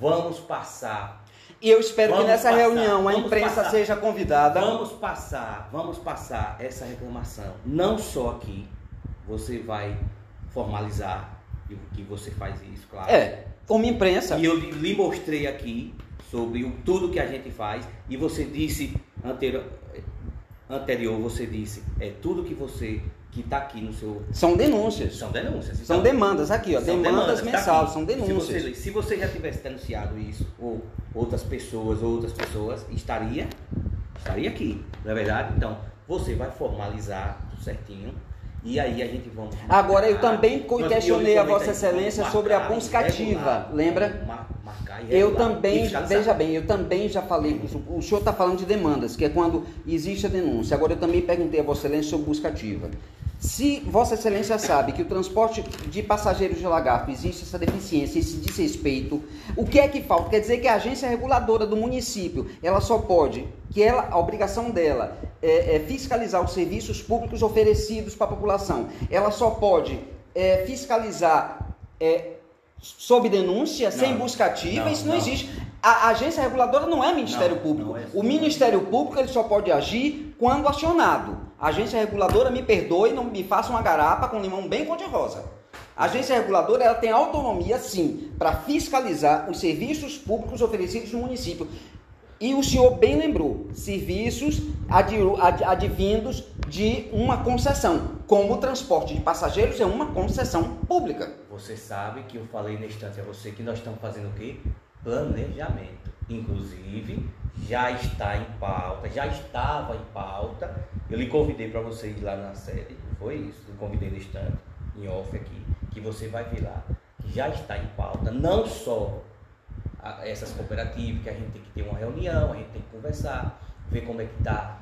Vamos passar E eu espero que nessa passar, reunião a imprensa passar. seja convidada. Vamos passar, vamos passar essa reclamação, não só aqui, você vai formalizar que você faz isso, claro. É, como imprensa. E eu lhe lhe mostrei aqui sobre o, tudo que a gente faz e você disse anterior, anterior você disse é tudo que você que está aqui no seu São denúncias. são denúncias. São Então, demandas aqui, ó. são Demandas, tá mensais, aqui. são Se denúncias. você, se você já tivesse denunciado isso, ou outras pessoas, ou outras pessoas, estaria, estaria aqui, não é verdade? Então, você vai formalizar tudo certinho. E aí a gente vamos. Agora, eu também Nós- questionei eu a Vossa Excelência sobre a buscativa, regular, lembra? mar- Marcar e Eu também, e veja bem, eu também já falei, o senhor está falando de demandas, que é quando existe a denúncia. Agora, eu também perguntei a Vossa Excelência sobre busca ativa. Se Vossa Excelência sabe que o transporte de passageiros de lagarto existe essa deficiência, esse desrespeito, o que é que falta? Quer dizer que a agência reguladora do município, ela só pode, que ela, a obrigação dela é, é fiscalizar os serviços públicos oferecidos para a população. Ela só pode é, fiscalizar é, sob denúncia, sem busca ativa, não, isso não, não. existe. A agência reguladora não é Ministério Não, Público. não é. o Ministério Público ele só pode agir quando acionado. A agência reguladora, me perdoe, não me faça uma garapa com limão bem cor-de-rosa. A agência reguladora ela tem autonomia, sim, para fiscalizar os serviços públicos oferecidos no município. E o senhor bem lembrou, serviços advindos de uma concessão, como o transporte de passageiros é uma concessão pública. Você sabe que eu falei na instante a você que nós estamos fazendo o quê? Planejamento. Inclusive, já está em pauta, já estava em pauta. Eu lhe convidei para você ir lá na sede, foi isso. Eu convidei na instante, em off aqui, que você vai ver lá. que Já está em pauta, não só essas cooperativas, que a gente tem que ter uma reunião, a gente tem que conversar, ver como é que está,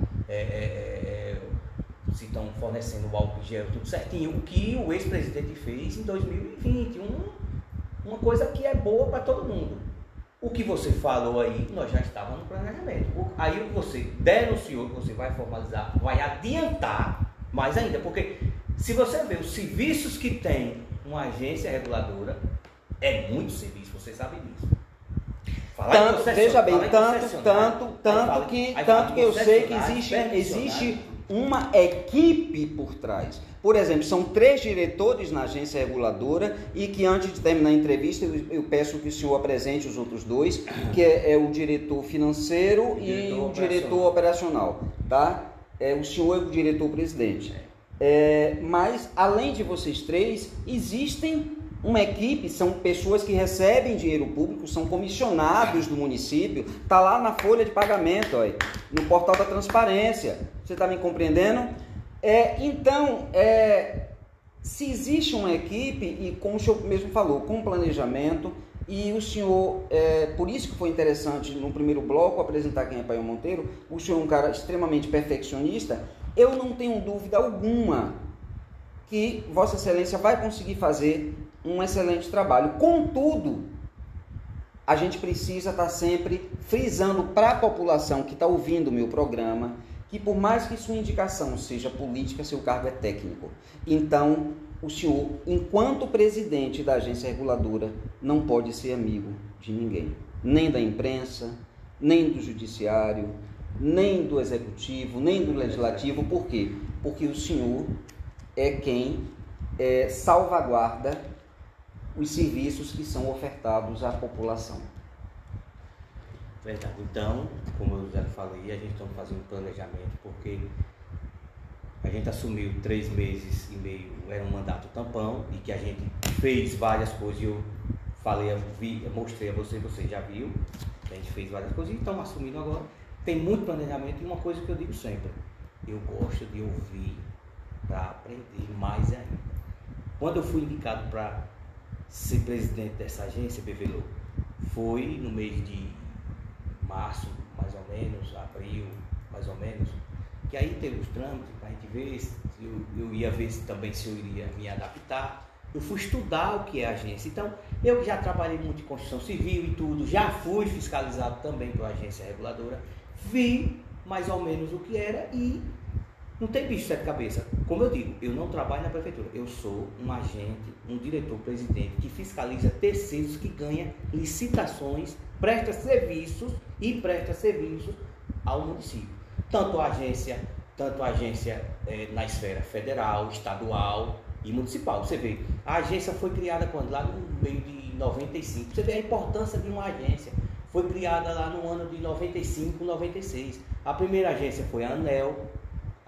se estão fornecendo o álcool gel, tudo certinho. O que o ex-presidente fez em 2020, um, uma coisa que é boa para todo mundo. O que você falou aí, nós já estávamos no planejamento. Aí o que você denunciou, que você vai formalizar, vai adiantar mais ainda, porque se você vê os serviços que tem uma agência reguladora, é muito serviço, você sabe disso. Falar Tanto, veja bem, tanto, tanto, tanto que, tanto que eu sei que existe, existe uma equipe por trás. Por exemplo, são três diretores na agência reguladora e que antes de terminar a entrevista eu, eu peço que o senhor apresente os outros dois, que é, é o diretor financeiro O e diretor o operacional. diretor operacional. tá? É, o senhor é o diretor-presidente. É, mas, além de vocês três, existem uma equipe, são pessoas que recebem dinheiro público, são comissionados do município, tá lá na folha de pagamento, ó, no portal da transparência. Você está me compreendendo? É, então, é, se existe uma equipe, e como o senhor mesmo falou, com planejamento, e o senhor, é, por isso que foi interessante no primeiro bloco apresentar quem é Pai Monteiro, o senhor é um cara extremamente perfeccionista, eu não tenho dúvida alguma que Vossa Excelência vai conseguir fazer um excelente trabalho. Contudo, a gente precisa estar sempre frisando para a população que está ouvindo o meu programa que por mais que sua indicação seja política, seu cargo é técnico. Então, o senhor, enquanto presidente da agência reguladora, não pode ser amigo de ninguém, nem da imprensa, nem do judiciário, nem do executivo, nem do legislativo. Por quê? Porque o senhor é quem é, salvaguarda os serviços que são ofertados à população. Verdade. Então, como eu já falei, a gente está fazendo planejamento porque a gente assumiu três meses e meio, era um mandato tampão, e que a gente fez várias coisas, eu falei, eu, vi, eu mostrei a você, você já viu, a gente fez várias coisas e estamos assumindo agora. Tem muito planejamento e uma coisa que eu digo sempre, eu gosto de ouvir para aprender mais ainda. Quando eu fui indicado para ser presidente dessa agência, Bevelo, foi no mês de março, mais ou menos, abril, mais ou menos, que aí teve os trâmites para a gente ver se eu, eu ia ver se, também se eu iria me adaptar. Eu fui estudar o que é agência. Então, eu já trabalhei muito em construção civil e tudo, já fui fiscalizado também pela agência reguladora, vi mais ou menos o que era e não tem bicho sete cabeça. Como eu digo, eu não trabalho na prefeitura. Eu sou um agente, um diretor-presidente que fiscaliza terceiros que ganha licitações, presta serviços e presta serviços ao município. Tanto a agência, tanto a agência é, na esfera federal, estadual e municipal. Você vê, a agência foi criada quando? Lá no meio de 95. Você vê a importância de uma agência. Foi criada lá no ano de 95, 96. A primeira agência foi a ANEL,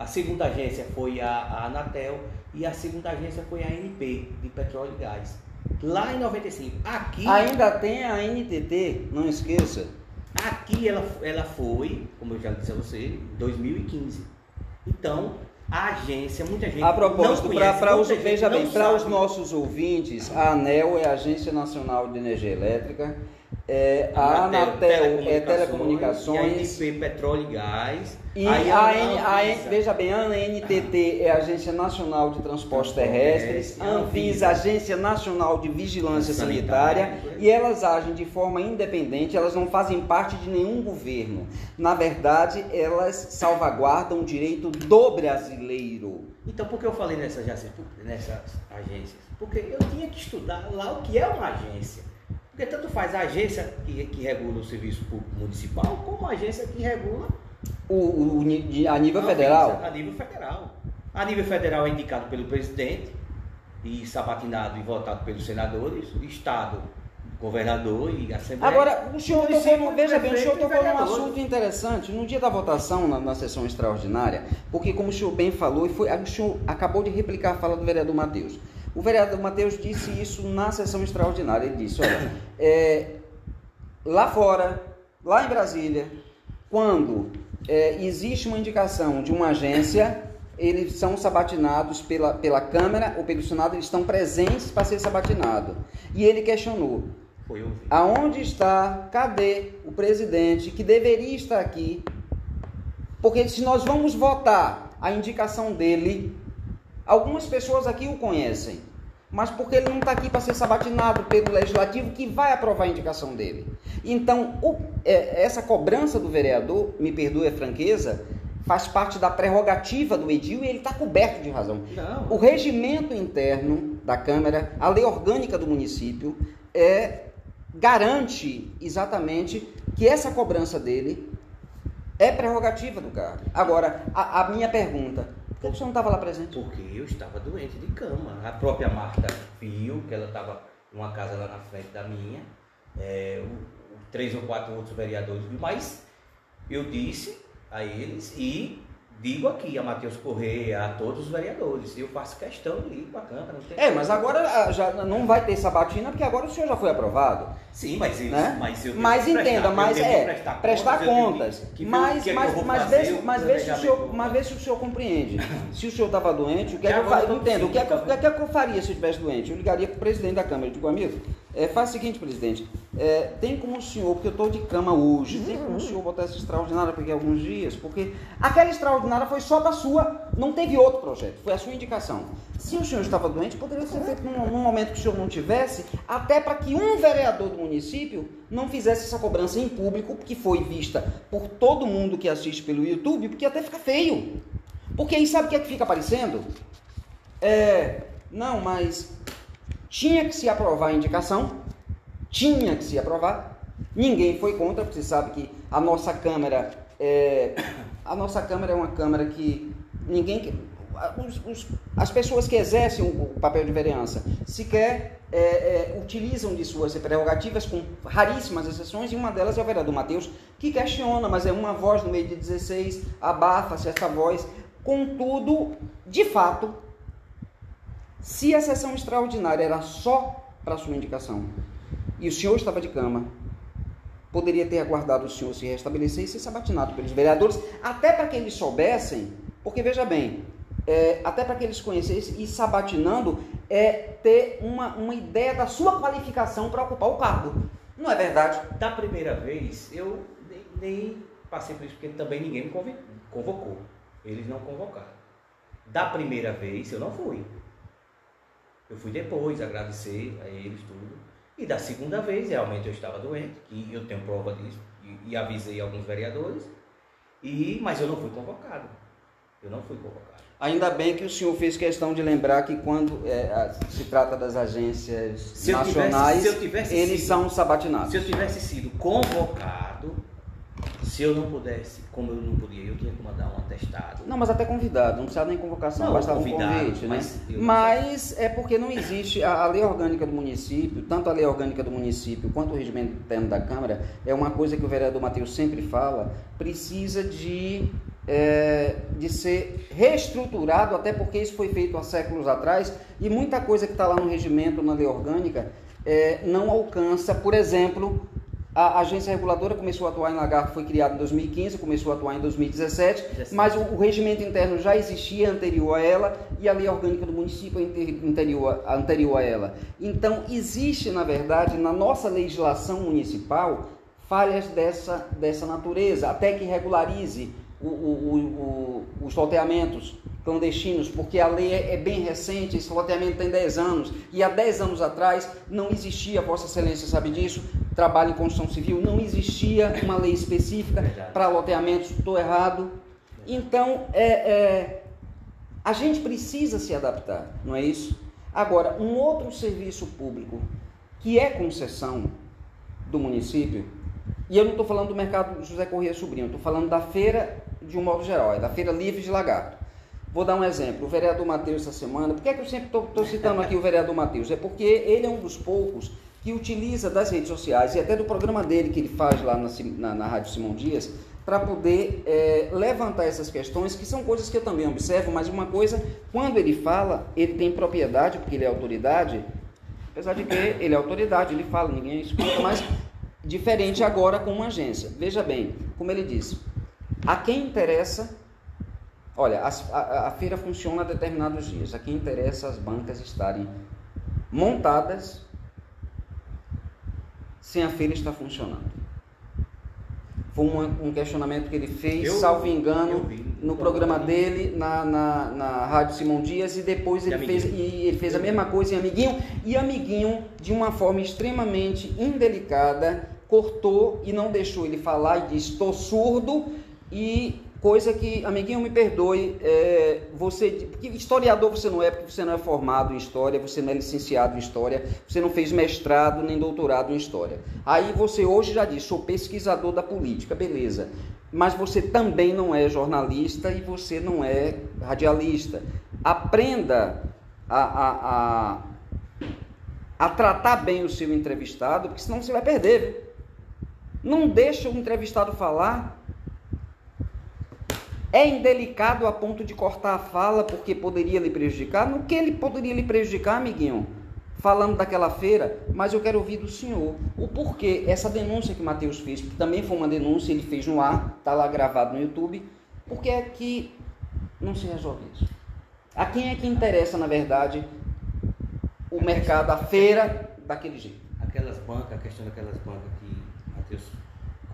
a segunda agência foi a, a Anatel e a segunda agência foi a ANP, de petróleo e gás. Lá em 95. Aqui. Ainda tem a NTT, não esqueça. Aqui ela, ela foi, como eu já disse a você, em 2015. Então, a agência, muita gente. A propósito, para os, veja bem, para os nossos ouvintes, a ANEL é a Agência Nacional de Energia Elétrica, é, a Anatel é Telecomunicações. E a NP Petróleo e Gás. E a, N, a N- Anvisa. veja bem, a NTT é a Agência Nacional de Transportes Terrestres, a Anvisa, Agência Nacional de Vigilância Sanitária, Sanitária. e elas agem de forma independente, elas não fazem parte de nenhum governo. Na verdade, elas salvaguardam o direito do brasileiro. Então, por que eu falei nessa agência, nessas agências? Porque eu tinha que estudar lá o que é uma agência. Porque tanto faz a agência que, que regula o serviço público municipal, como a agência que regula O, o- o de- a nível a federal, A nível federal. A nível federal é indicado pelo presidente e sabatinado e votado pelos senadores, Estado, governador e Assembleia. Agora, o senhor tocou, veja bem, o senhor tocou num assunto interessante no dia da votação, na, na sessão extraordinária, porque como o senhor bem falou, e foi, o senhor acabou de replicar a fala do vereador Matheus. O vereador Matheus disse isso na sessão extraordinária. Ele disse, olha, é, lá fora, lá em Brasília, quando é, existe uma indicação de uma agência, eles são sabatinados pela, pela Câmara ou pelo Senado, eles estão presentes para ser sabatinado. E ele questionou. Aonde está, cadê o presidente que deveria estar aqui? Porque se nós vamos votar a indicação dele, algumas pessoas aqui o conhecem, mas porque ele não está aqui para ser sabatinado pelo legislativo que vai aprovar a indicação dele. Então, o- é, essa cobrança do vereador, me perdoe a franqueza, faz parte da prerrogativa do edil e ele está coberto de razão. Não. O regimento interno da Câmara, a lei orgânica do município, é, garante exatamente que essa cobrança dele é prerrogativa do cargo. Agora, a, a minha pergunta, por que senhor não estava lá presente? Porque eu estava doente de cama. A própria Marta viu que ela estava numa casa lá na frente da minha. é, o- três ou quatro outros vereadores viu, mas eu disse a eles e digo aqui a Matheus Correia, a todos os vereadores, eu faço questão de ir para a Câmara. É, mas agora ah, já não vai ter sabatina, porque agora o senhor já foi aprovado. Sim, mas eles, né? mas eu mas prestar- entenda, mas é prestar, contas. que mas, que é mas, mas, fazer, vê, se- o mas, vê se o senhor, mas vê se o senhor compreende. (laughs) se o senhor estava doente, o que é que eu faria? Entendo. O que é o que, é que eu faria se eu estivesse doente? Eu ligaria para o presidente da Câmara. Eu digo, amigo, é, faz o seguinte, presidente. é, tem como o senhor, porque eu estou de cama hoje, tem como o senhor botar essa extraordinária aqui alguns dias? Porque aquela extraordinária foi só da sua, não teve outro projeto, foi a sua indicação. Se o senhor estava doente, poderia ser feito num, num momento que o senhor não tivesse, até para que um vereador do município não fizesse essa cobrança em público, que foi vista por todo mundo que assiste pelo YouTube, porque até fica feio. Porque aí sabe o que é que fica aparecendo? É, não, mas tinha que se aprovar a indicação, tinha que se aprovar, ninguém foi contra, porque você sabe que a nossa Câmara é, a nossa Câmara é uma Câmara que ninguém. os- os- as pessoas que exercem o, o papel de vereança sequer é, é, utilizam de suas prerrogativas, com raríssimas exceções, e uma delas é o vereador Matheus, que questiona, mas é uma voz no meio de 16, abafa-se essa voz. Contudo, de fato, se a sessão extraordinária era só para sua indicação e o senhor estava de cama, poderia ter aguardado o senhor se restabelecer e ser sabatinado pelos vereadores, até para que eles soubessem, porque veja bem, é, até para que eles conhecessem e sabatinando é ter uma, uma ideia da sua qualificação para ocupar o cargo. Não é verdade? Da primeira vez, eu nem, nem passei por isso, porque também ninguém me convocou. Eles não convocaram. Da primeira vez, eu não fui. Eu fui depois agradecer a eles tudo. E da segunda vez, realmente eu estava doente, e eu tenho prova disso, e, e avisei alguns vereadores, e, mas eu não fui convocado. Eu não fui convocado. Ainda bem que o senhor fez questão de lembrar que quando é, se trata das agências Se eu tivesse- nacionais, se eu tivesse eles sido- são sabatinados. Se eu tivesse sido convocado, se eu não pudesse, como eu não podia, eu tinha que mandar um atestado. Não, mas até convidado, não precisa nem convocação, Não, basta um convidado, convite, né? mas eu- Mas é porque não existe a, a lei orgânica do município, tanto a lei orgânica do município quanto o regimento interno da Câmara, é uma coisa que o vereador Matheus sempre fala, precisa de, é, de ser reestruturado, até porque isso foi feito há séculos atrás, e muita coisa que está lá no regimento, na lei orgânica, é, não alcança, por exemplo, a agência reguladora começou a atuar em Lagarto, foi criada em 2015, começou a atuar em 2017, 17. mas o, o regimento interno já existia anterior a ela e a lei orgânica do município é anterior, anterior a ela. Então, existe, na verdade, na nossa legislação municipal, falhas dessa, dessa natureza, até que regularize o- o- os loteamentos clandestinos, porque a lei é, é bem recente, esse loteamento tem 10 anos, e há 10 anos atrás não existia, Vossa Excelência sabe disso, trabalho em construção civil, não existia uma lei específica Verdade. para loteamentos, estou errado. Então, é, é, a gente precisa se adaptar, não é isso? Agora, um outro serviço público que é concessão do município, e eu não estou falando do mercado José Corrêa Sobrinho, estou falando da feira de um modo geral, é da feira livre de lagarto. Vou dar um exemplo, o vereador Matheus essa semana, por que, é que eu sempre estou citando aqui o vereador Matheus? É porque ele é um dos poucos que utiliza das redes sociais e até do programa dele que ele faz lá na, na, na Rádio Simão Dias, para poder é, levantar essas questões, que são coisas que eu também observo, mas uma coisa, quando ele fala, ele tem propriedade, porque ele é autoridade, apesar de que ele é autoridade, ele fala, ninguém escuta, mas diferente agora com uma agência. Veja bem, como ele disse, a quem interessa, olha, as- a, a feira funciona a determinados dias, a quem interessa as bancas estarem montadas sem a feira estar funcionando. Foi um, um questionamento que ele fez, Eu- salvo engano, vi. no programa dele, na, na, na Rádio Simão Dias, e depois De ele fez, Amiguinho. e ele fez a mesma coisa em Amiguinho, e Amiguinho, de uma forma extremamente indelicada, cortou e não deixou ele falar e disse, estou surdo, e coisa que, amiguinho, me perdoe, é, você, historiador você não é, porque você não é formado em história, você não é licenciado em história, você não fez mestrado nem doutorado em história. Aí você hoje já diz, sou pesquisador da política, beleza. Mas você também não é jornalista e você não é radialista. Aprenda a, a, a, a tratar bem o seu entrevistado, porque senão você vai perder. viu? Não deixa o entrevistado falar. É indelicado a ponto de cortar a fala porque poderia lhe prejudicar? No que ele poderia lhe prejudicar, amiguinho? Falando daquela feira, mas eu quero ouvir do senhor o porquê essa denúncia que Matheus fez, que também foi uma denúncia, ele fez no ar, está lá gravado no YouTube, porque é que não se resolve isso? A quem é que interessa, na verdade, o mercado, a feira, daquele jeito? Aquelas bancas, a questão daquelas bancas que Matheus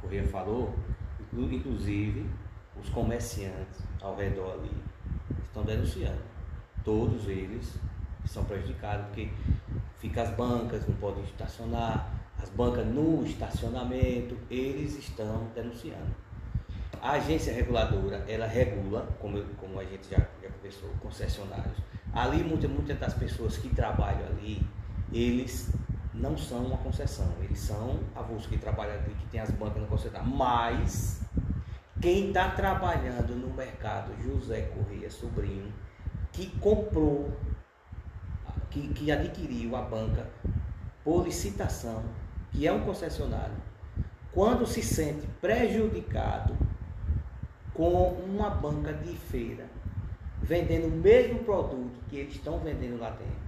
Corrêa falou, inclu- inclusive os comerciantes ao redor ali estão denunciando. Todos eles são prejudicados, porque fica as bancas, não podem estacionar, as bancas no estacionamento, eles estão denunciando. A agência reguladora, ela regula, como, eu- como a gente já, já conversou, concessionários. Ali, muitas, muitas das pessoas que trabalham ali, eles não são uma concessão, eles são avulsos que trabalham ali, que tem as bancas no concessionário. Mas, quem está trabalhando no mercado, José Correia Sobrinho, que comprou, que, que adquiriu a banca por licitação, que é um concessionário, quando se sente prejudicado com uma banca de feira vendendo o mesmo produto que eles estão vendendo lá dentro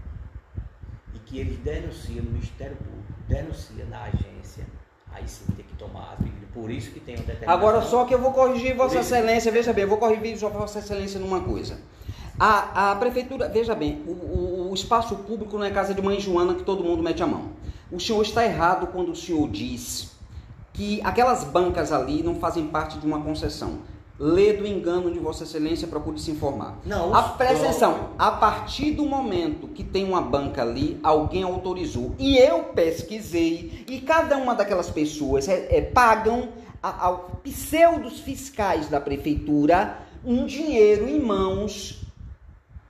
que eles denunciam no Ministério Público, denuncia na agência, aí sim tem que tomar as medidas. Por isso que tem um determinado. Agora só que eu vou corrigir Vossa Por isso- Excelência, veja bem, eu vou corrigir Vossa Excelência numa coisa. A, a prefeitura, veja bem, o, o- o espaço público não é casa de mãe Joana que todo mundo mete a mão. O senhor está errado quando o senhor diz que aquelas bancas ali não fazem parte de uma concessão. Lê do engano de Vossa Excelência, procure se informar. Não, a, presta a partir do momento que tem uma banca ali, alguém autorizou. E eu pesquisei, e cada uma daquelas pessoas é, é, pagam a- ao pseudos fiscais da prefeitura um dinheiro em mãos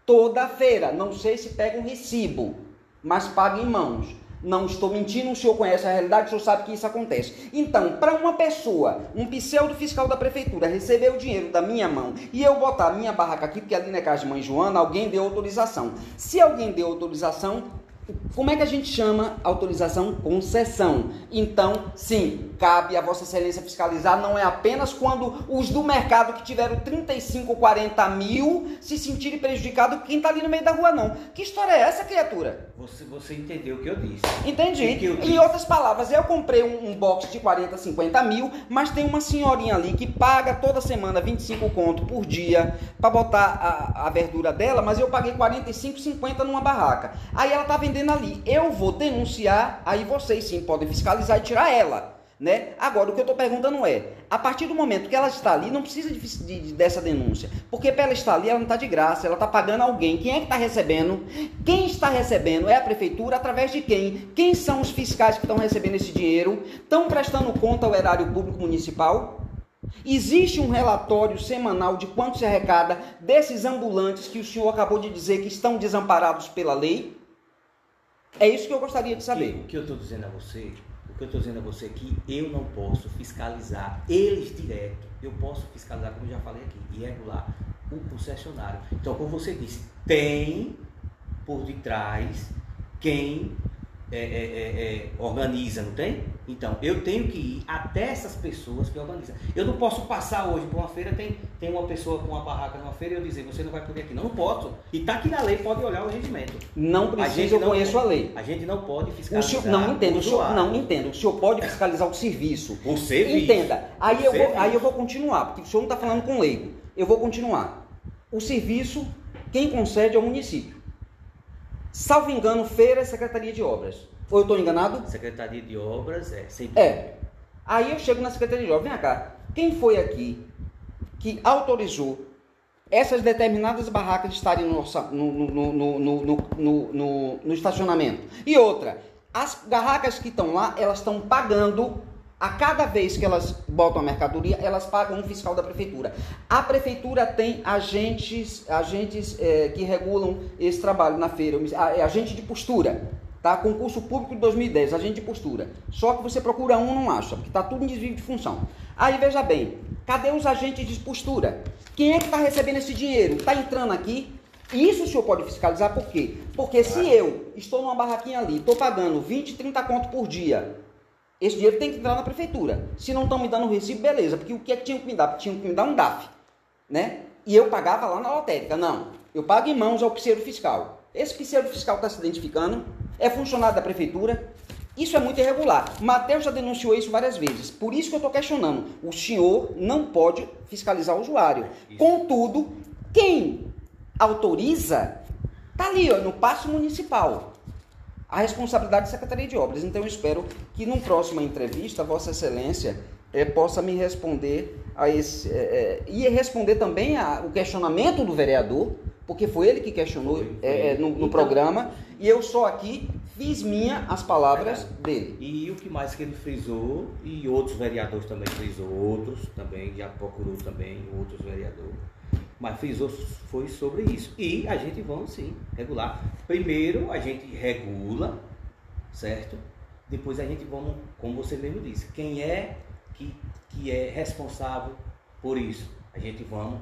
toda feira. Não sei se pega um recibo, mas paga em mãos. Não estou mentindo, o senhor conhece a realidade, o senhor sabe que isso acontece. Então, para uma pessoa, um pseudo fiscal da prefeitura, receber o dinheiro da minha mão e eu botar a minha barraca aqui, porque ali na casa de mãe Joana, alguém deu autorização. Se alguém deu autorização, como é que a gente chama autorização? Concessão. Então, sim, cabe a Vossa Excelência fiscalizar, não é apenas quando os do mercado que tiveram 35, 40 mil se sentirem prejudicados, quem está ali no meio da rua, não. Que história é essa, criatura? Você, você entendeu o que eu disse. Entendi. Que eu Em disse. outras palavras, eu comprei um, um box de 40, 50 mil, mas tem uma senhorinha ali que paga toda semana 25 conto por dia para botar a, a verdura dela, mas eu paguei 45, 50 numa barraca. Aí ela tá vendendo ali. Eu vou denunciar, aí vocês sim podem fiscalizar e tirar ela. Né? Agora, o que eu estou perguntando é, a partir do momento que ela está ali, não precisa de, de- de- dessa denúncia. Porque para ela estar ali, ela não está de graça, ela está pagando alguém. Quem é que está recebendo? Quem está recebendo é a prefeitura, através de quem? Quem são os fiscais que estão recebendo esse dinheiro? Estão prestando conta ao erário público municipal? Existe um relatório semanal de quanto se arrecada desses ambulantes que o senhor acabou de dizer que estão desamparados pela lei? É isso que eu gostaria de saber. O que eu estou dizendo a você, que eu estou dizendo a você é que eu não posso fiscalizar eles direto. Eu posso fiscalizar, como eu já falei aqui, e regular o concessionário. Então, como você disse, tem por detrás quem é, é, é, é, organiza, não tem? Então, eu tenho que ir até essas pessoas que organizam. Eu não posso passar hoje por uma feira, tem, tem uma pessoa com uma barraca numa feira e eu dizer, você não vai poder aqui. Não, não posso. E está aqui na lei, pode olhar o rendimento. Não A precisa, gente eu não- conheço a lei. A gente não pode O fiscalizar. senhor, não entendo, o senhor, não entendo. O senhor pode fiscalizar o serviço. O serviço. Entenda. Aí O eu, vou, serviço. aí eu vou continuar, porque o senhor não está falando com leigo. Eu vou continuar. O serviço, quem concede é o município. Salvo engano, feira é Secretaria de Obras. Ou eu estou enganado? Secretaria de Obras é sempre. É. Aí eu chego na Secretaria de Obras, vem cá, quem foi aqui que autorizou essas determinadas barracas estarem no, no- no- no estacionamento? E outra, as barracas que estão lá, elas estão pagando, a cada vez que elas botam a mercadoria, elas pagam um fiscal da prefeitura. A prefeitura tem agentes, agentes eh, que regulam esse trabalho na feira, é agente de postura. Tá? Concurso público de 2010, agente de postura. Só que você procura um, não acha, porque está tudo em desvio de função. Aí veja bem, cadê os agentes de postura? Quem é que está recebendo esse dinheiro? Está entrando aqui? Isso o senhor pode fiscalizar por quê? Porque se eu estou numa barraquinha ali, estou pagando 20, 30 conto por dia, esse dinheiro tem que entrar na prefeitura. Se não estão me dando o recibo, beleza, porque o que é que tinham que me dar? Tinham que me dar um DAF. né? E eu pagava lá na lotérica. Não, eu pago em mãos ao pseudo fiscal. Esse pseudo fiscal está se identificando, é funcionário da prefeitura. Isso é muito irregular. Mateus já denunciou isso várias vezes. Por isso que eu estou questionando. O senhor não pode fiscalizar o usuário. Contudo, quem autoriza está ali, ó, no passo municipal. A responsabilidade da Secretaria de Obras. Então eu espero que numa próxima entrevista, Vossa Excelência eh, possa me responder a esse. eh, eh, e responder também a, o questionamento do vereador, porque foi ele que questionou no, no Então- programa, e eu só aqui fiz minha as palavras dele. E o que mais que ele frisou, e outros vereadores também frisou, outros também, já procurou também outros vereadores. Mas frisou foi sobre isso. E a gente vamos sim regular. Primeiro a gente regula, certo? Depois a gente vamos, como você mesmo disse, quem é que, que é responsável por isso? A gente vamos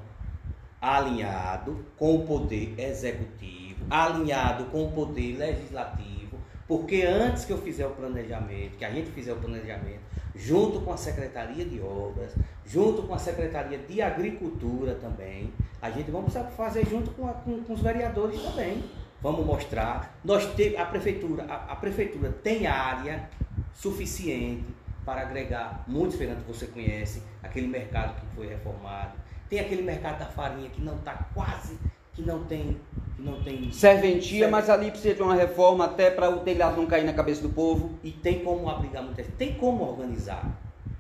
alinhado com o poder executivo, alinhado com o poder legislativo, porque antes que eu fizer o planejamento, que a gente fizer o planejamento, junto com a Secretaria de Obras, junto com a Secretaria de Agricultura também, a gente vamos fazer junto com, a- com- com os vereadores também. Vamos mostrar. Nós te, a prefeitura, a, a prefeitura tem área suficiente para agregar muitos feirantes que você conhece, aquele mercado que foi reformado, tem aquele mercado da farinha que não está quase, que não tem, que não tem Serventia, Serve- mas ali precisa de uma reforma até para o telhado não cair na cabeça do povo. e tem como abrigar muita gente, tem como organizar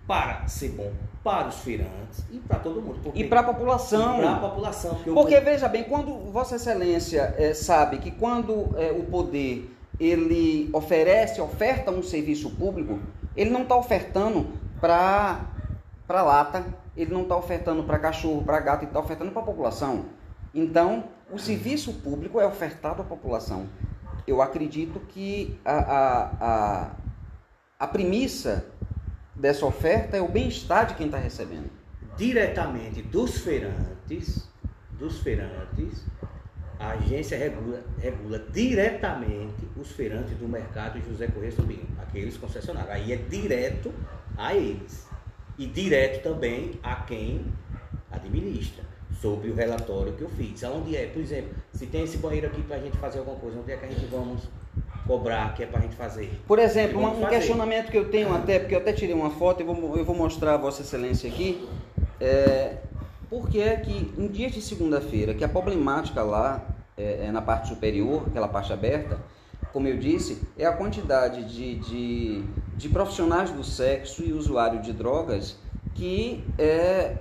para ser bom para os feirantes e para todo mundo. Porque- E para a população. Para a população. Porque, Porque veja bem, quando Vossa Excelência eh, sabe que quando eh, o poder ele oferece, oferta um serviço público, ele não está ofertando para para lata, ele não está ofertando para cachorro, para gato, ele está ofertando para a população. Então, o serviço público é ofertado à população. Eu acredito que a, a, a, a premissa dessa oferta é o bem-estar de quem está recebendo. diretamente dos feirantes, dos feirantes, a agência regula, regula diretamente os feirantes do mercado José Corrêa Sobrinho, aqueles concessionários. Aí é direto a eles. E direto também a quem administra, sobre o relatório que eu fiz. Aonde é, por exemplo, se tem esse banheiro aqui para a gente fazer alguma coisa, onde é que a gente vamos cobrar, que é para a gente fazer? Por exemplo, um fazer. questionamento que eu tenho até, porque eu até tirei uma foto, eu vou, eu vou mostrar a Vossa Excelência aqui. É, por que é que em dias de segunda-feira, que a problemática lá é, é na parte superior, aquela parte aberta, como eu disse, é a quantidade de, de, de profissionais do sexo e usuário de drogas que é,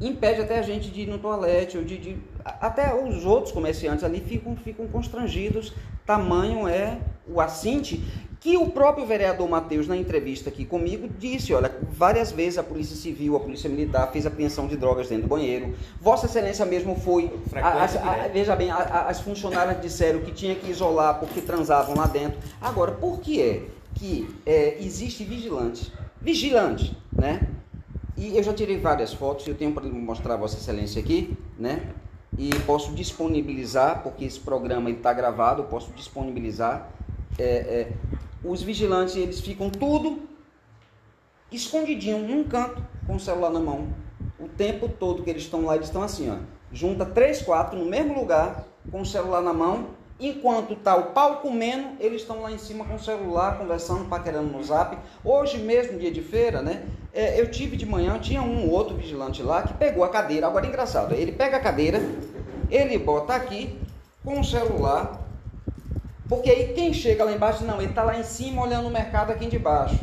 impede até a gente de ir no toalete, ou de, de- até os outros comerciantes ali ficam, ficam constrangidos, tamanho é o assinte, que o próprio vereador Matheus, na entrevista aqui comigo, disse, olha, várias vezes a Polícia Civil, a Polícia Militar fez apreensão de drogas dentro do banheiro, Vossa Excelência mesmo foi, as- a- veja bem, a- a- as funcionárias disseram que tinha que isolar porque transavam lá dentro, agora, por que é que é, existe vigilante, vigilante, né, e eu já tirei várias fotos, eu tenho para mostrar a Vossa Excelência aqui, né? E posso disponibilizar, porque esse programa está gravado, eu posso disponibilizar. É, é, os vigilantes, eles ficam tudo escondidinho num canto, com o celular na mão. O tempo todo que eles estão lá, eles estão assim, ó. Junta três, quatro no mesmo lugar, com o celular na mão. Enquanto tá o pau comendo, eles estão lá em cima com o celular, conversando, paquerando no zap. Hoje mesmo, dia de feira, né? É, eu tive de manhã, tinha um outro vigilante lá que pegou a cadeira. Agora é engraçado, ele pega a cadeira, ele bota aqui com o celular. Porque aí quem chega lá embaixo, não, ele tá lá em cima olhando o mercado aqui de baixo.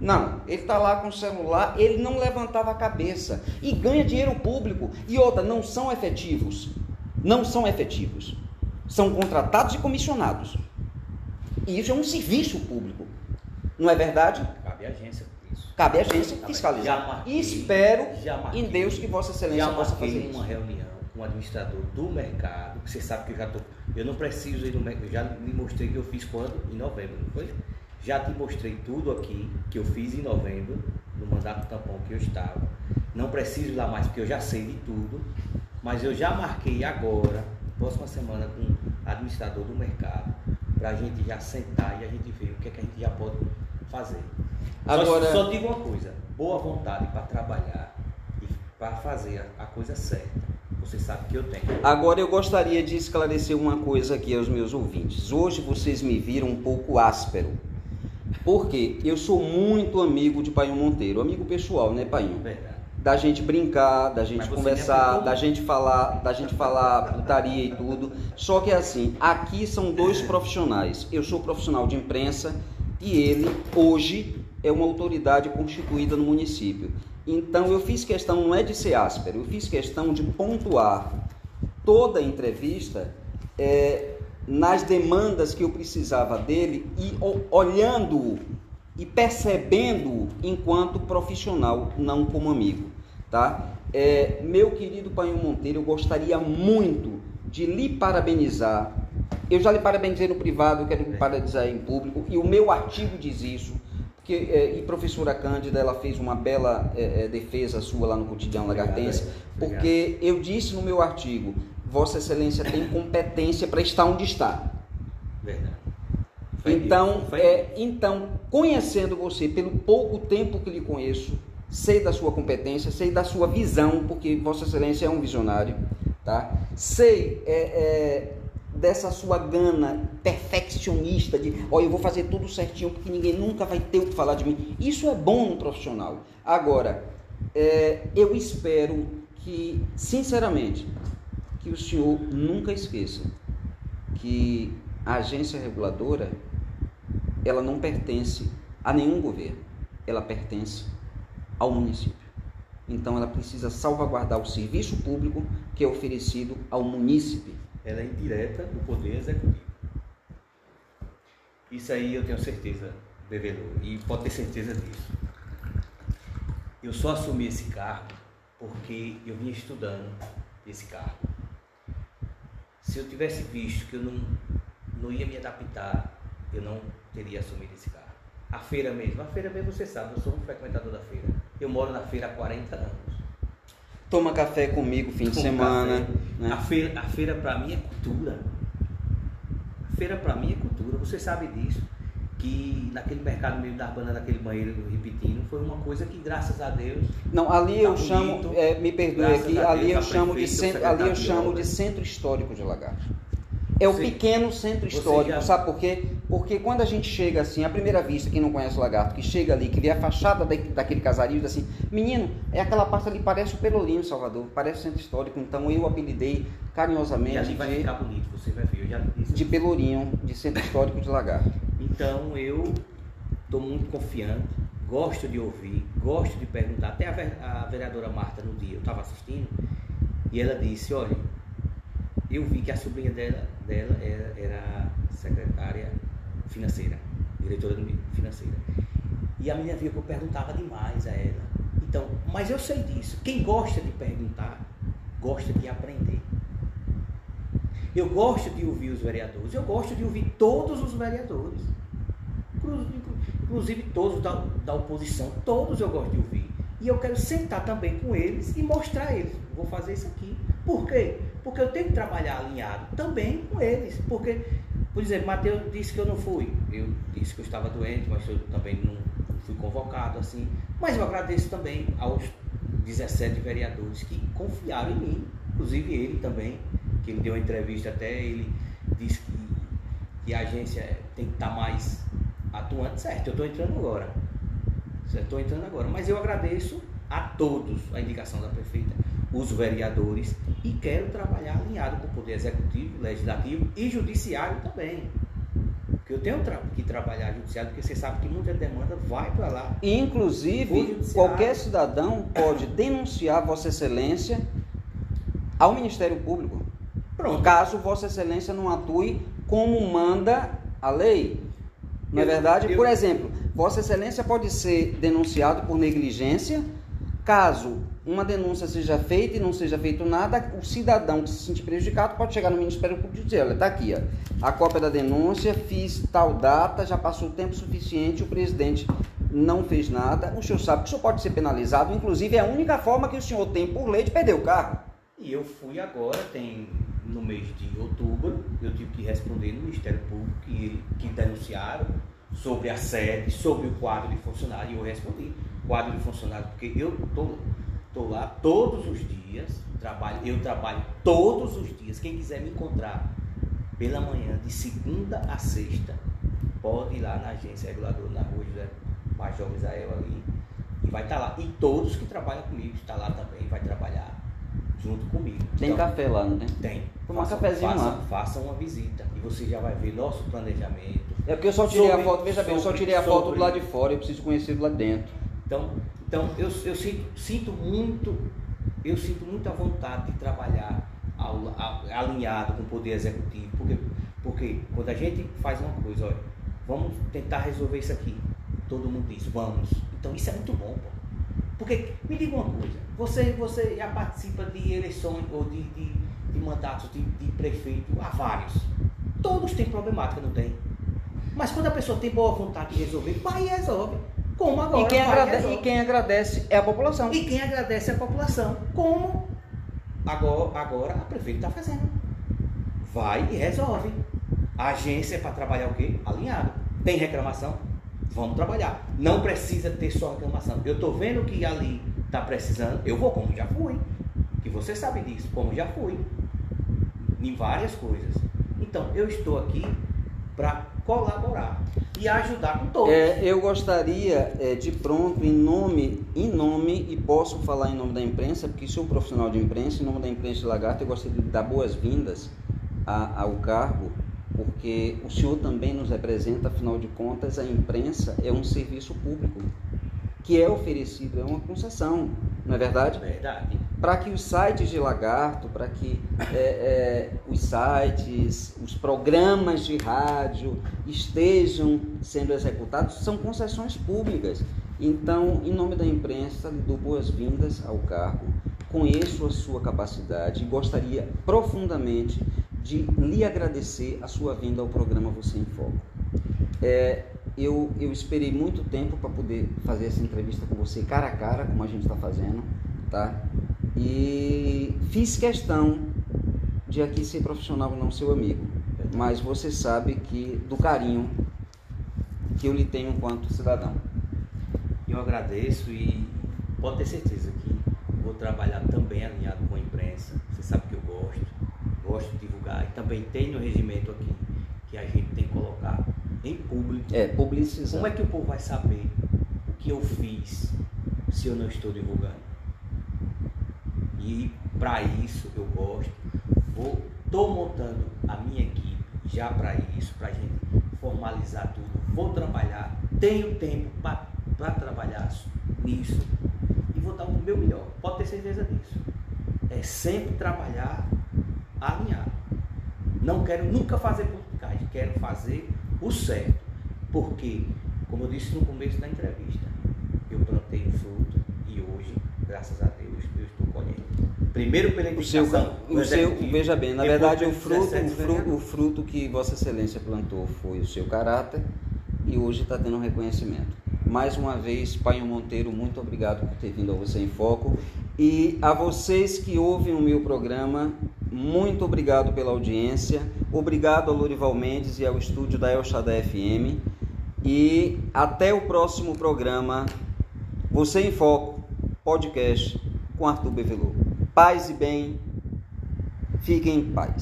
Não, ele está lá com o celular, ele não levantava a cabeça e ganha dinheiro público. E outra, não são efetivos. Não são efetivos. São contratados e comissionados. E isso é um serviço público. Não é verdade? Cabe agência. Cabe à agência fiscalizar. marquei, espero em Deus que Vossa Excelência possa fazer isso. uma reunião com o administrador do mercado, que você sabe que eu já tô. Eu não preciso ir no mercado, eu já lhe mostrei que eu fiz quando? Em novembro, não foi? Já te mostrei tudo aqui que eu fiz em novembro, no mandato tampão que eu estava. Não preciso ir lá mais porque eu já sei de tudo, mas eu já marquei agora, próxima semana, com o administrador do mercado, para a gente já sentar e a gente ver o que, é que a gente já pode fazer. Só- Agora- só, digo uma coisa, boa vontade para trabalhar para fazer a coisa certa. Você sabe que eu tenho. Agora eu gostaria de esclarecer uma coisa aqui aos meus ouvintes. Hoje vocês me viram um pouco áspero. Porque eu sou muito amigo de Painho Monteiro, amigo pessoal, né, Painho? Verdade. Da gente brincar, da gente conversar, da gente falar, da gente falar putaria e tudo. Só que assim, aqui são dois profissionais. Eu sou profissional de imprensa e ele hoje é uma autoridade constituída no município. Então eu fiz questão não é de ser áspero, eu fiz questão de pontuar toda a entrevista é, nas demandas que eu precisava dele e o- olhando-o e percebendo-o enquanto profissional, não como amigo, tá? É, meu querido Painho Monteiro, eu gostaria muito de lhe parabenizar. Eu já lhe parabenizei no privado, eu quero lhe parabenizar em público, e o meu artigo diz isso. Porque, é, e professora Cândida, ela fez uma bela é, é, defesa sua lá no Cotidiano Obrigado, Lagartense, obrigado. porque eu disse no meu artigo, Vossa Excelência tem competência para estar onde está. Verdade. Em Então, é, então, conhecendo você, pelo pouco tempo que lhe conheço, sei da sua competência, sei da sua visão, porque Vossa Excelência é um visionário, tá? Sei é, é, dessa sua gana perfeccionista de, ó, eu vou fazer tudo certinho porque ninguém nunca vai ter o que falar de mim. Isso é bom no profissional. Agora, é, eu espero que, sinceramente, que o senhor nunca esqueça que a agência reguladora ela não pertence a nenhum governo, ela pertence ao município. Então ela precisa salvaguardar o serviço público que é oferecido ao munícipe. Ela é indireta do Poder Executivo. Isso aí eu tenho certeza, Bevelô, e pode ter certeza disso. Eu só assumi esse cargo porque eu vinha estudando esse cargo. Se eu tivesse visto que eu não, não ia me adaptar, eu não teria assumido esse cargo. A feira mesmo, a feira mesmo você sabe, eu sou um frequentador da feira. Eu moro na feira há 40 anos. Toma café comigo fim de semana. né? A feira, a feira para mim é cultura. A feira para mim é cultura. Você sabe disso. Que naquele mercado meio da banana, naquele banheiro repetindo, foi uma coisa que, graças a Deus, Não, ali eu Tá chamo, bonito. é, me perdoe aqui, a ali eu chamo de centro, ali eu chamo de centro histórico de Lagarto. É o pequeno centro histórico, já- sabe por quê? Porque quando a gente chega assim, à primeira vista, quem não conhece o Lagarto, que chega ali, que vê a fachada da- daquele casario, diz assim, menino, é aquela parte ali, parece o Pelourinho, Salvador, parece o centro histórico, então eu apelidei e carinhosamente ali vai de, ficar bonito, você vai ver. Eu já disse. de Pelourinho, de centro histórico de Lagarto. Então eu estou muito confiante, gosto de ouvir, gosto de perguntar. Até a vereadora Marta no dia, eu estava assistindo, e ela disse, olha, eu vi que a sobrinha dela, dela era, era secretária financeira, diretora financeira. E a menina via que eu perguntava demais a ela. Então, mas eu sei disso. Quem gosta de perguntar, gosta de aprender. Eu gosto de ouvir os vereadores, eu gosto de ouvir todos os vereadores. Inclu- inclu- Inclusive todos da, da oposição, todos eu gosto de ouvir. E eu quero sentar também com eles e mostrar a eles. Vou fazer isso aqui. Por quê? Porque eu tenho que trabalhar alinhado também com eles. Porque, por exemplo, Mateus disse que eu não fui. Eu disse que eu estava doente, mas eu também não fui convocado assim. Mas eu agradeço também aos 17 vereadores que confiaram em mim. Inclusive ele também, que ele deu uma entrevista até, ele disse que, que a agência tem que estar mais atuante, certo? Eu estou entrando agora. Estou entrando agora. Mas eu agradeço a todos a indicação da prefeita, os vereadores, e quero trabalhar alinhado com o Poder Executivo, Legislativo e Judiciário também. Porque eu tenho que trabalhar judiciário, porque você sabe que muita demanda vai para lá. Inclusive, qualquer cidadão pode denunciar Vossa Excelência ao Ministério Público. Pronto. Caso Vossa Excelência não atue como manda a lei. Não é Eu- verdade? eu- Por exemplo, Vossa Excelência pode ser denunciado por negligência. Caso uma denúncia seja feita e não seja feito nada, o cidadão que se sentir prejudicado pode chegar no Ministério Público e dizer: olha, está aqui, ó, a cópia da denúncia, fiz tal data, já passou o tempo suficiente, o presidente não fez nada. O senhor sabe que o senhor pode ser penalizado, inclusive é a única forma que o senhor tem por lei de perder o carro. E eu fui agora, tem no mês de outubro, eu tive que responder no Ministério Público que, que denunciaram sobre a sede, sobre o quadro de funcionário, e eu respondi quadro de funcionário, porque eu estou Estou lá todos os dias, trabalho, eu trabalho todos os dias. Quem quiser me encontrar pela manhã, de segunda a sexta, pode ir lá na agência reguladora na rua José Major Misael ali. E vai estar lá. E todos que trabalham comigo estão lá também, vai trabalhar junto comigo. Tem Então, café lá, não tem? Tem. Tomar Faça- cafezinho faça, lá. Faça uma visita e você já vai ver nosso planejamento. É porque eu só tirei Sobre- a foto, veja bem, eu só sobre- tirei a foto do sobre- lado de fora, eu preciso conhecer do lado de dentro. Então, então eu, eu sinto, sinto muito, eu sinto muita vontade de trabalhar ao- ao- alinhado com o poder executivo, porque, porque quando a gente faz uma coisa, olha, vamos tentar resolver isso aqui, todo mundo diz, vamos. Então isso é muito bom, pô. Porque, me diga uma coisa, você, você já participa de eleições ou de, de, de mandatos de, de prefeito, há vários. Todos têm problemática, não tem? Mas quando a pessoa tem boa vontade de resolver, vai e resolve. Como agora? E quem, vai e agrade- resolve. e quem agradece é a população. E quem agradece é a população. Como agora, agora a prefeita está fazendo. Vai e resolve. A agência é para trabalhar o quê? Alinhado. Tem reclamação? Vamos trabalhar. Não precisa ter só reclamação. Eu estou vendo que ali está precisando, eu vou como já fui. Que você sabe disso, como já fui. Em várias coisas. Então, eu estou aqui para colaborar e ajudar com todos. É, eu gostaria é, de pronto, em nome, em nome, e posso falar em nome da imprensa, porque sou profissional de imprensa, em nome da imprensa de Lagarto, eu gostaria de dar boas-vindas ao cargo, porque o senhor também nos representa, afinal de contas, a imprensa é um serviço público que é oferecido, é uma concessão, não é verdade? Verdade. para que os sites de lagarto, para que é, é, os sites, os programas de rádio estejam sendo executados, são concessões públicas. Então, em nome da imprensa, lhe dou boas-vindas ao cargo, conheço a sua capacidade e gostaria profundamente de lhe agradecer a sua vinda ao programa Você em Foco. É, eu, eu esperei muito tempo para poder fazer essa entrevista com você cara a cara, como a gente está fazendo, tá? E fiz questão de aqui ser profissional e não seu amigo, mas você sabe que do carinho que eu lhe tenho enquanto cidadão. Eu agradeço e pode ter certeza que vou trabalhar também alinhado com a imprensa. Você sabe que eu gosto, gosto de divulgar e também tem no regimento aqui que a gente tem que colocar em público. É, publicizar. Como é que o povo vai saber o que eu fiz se eu não estou divulgando? E para isso eu gosto, vou, tô montando a minha equipe já para isso, para a gente formalizar tudo. Vou trabalhar, tenho tempo para trabalhar nisso e vou dar o meu melhor. Pode ter certeza disso. É sempre trabalhar alinhado. Não quero nunca fazer politicagem, quero fazer o certo. Porque, como eu disse no começo da entrevista, eu plantei um fruto e hoje, graças a Deus, eu estou colhendo. Primeiro pela O seu, o seu, executivo, veja bem, na verdade o fruto, o, 17 fruto, o fruto que Vossa Excelência plantou foi o seu caráter e hoje está tendo um reconhecimento. Mais uma vez, Pai Monteiro, muito obrigado por ter vindo ao Você em Foco. E a vocês que ouvem o meu programa, muito obrigado pela audiência. Obrigado ao Lorival Mendes e ao estúdio da El FM. E até o próximo programa, Você em Foco, podcast com Arthur Bevelou. Paz e bem, fiquem em paz.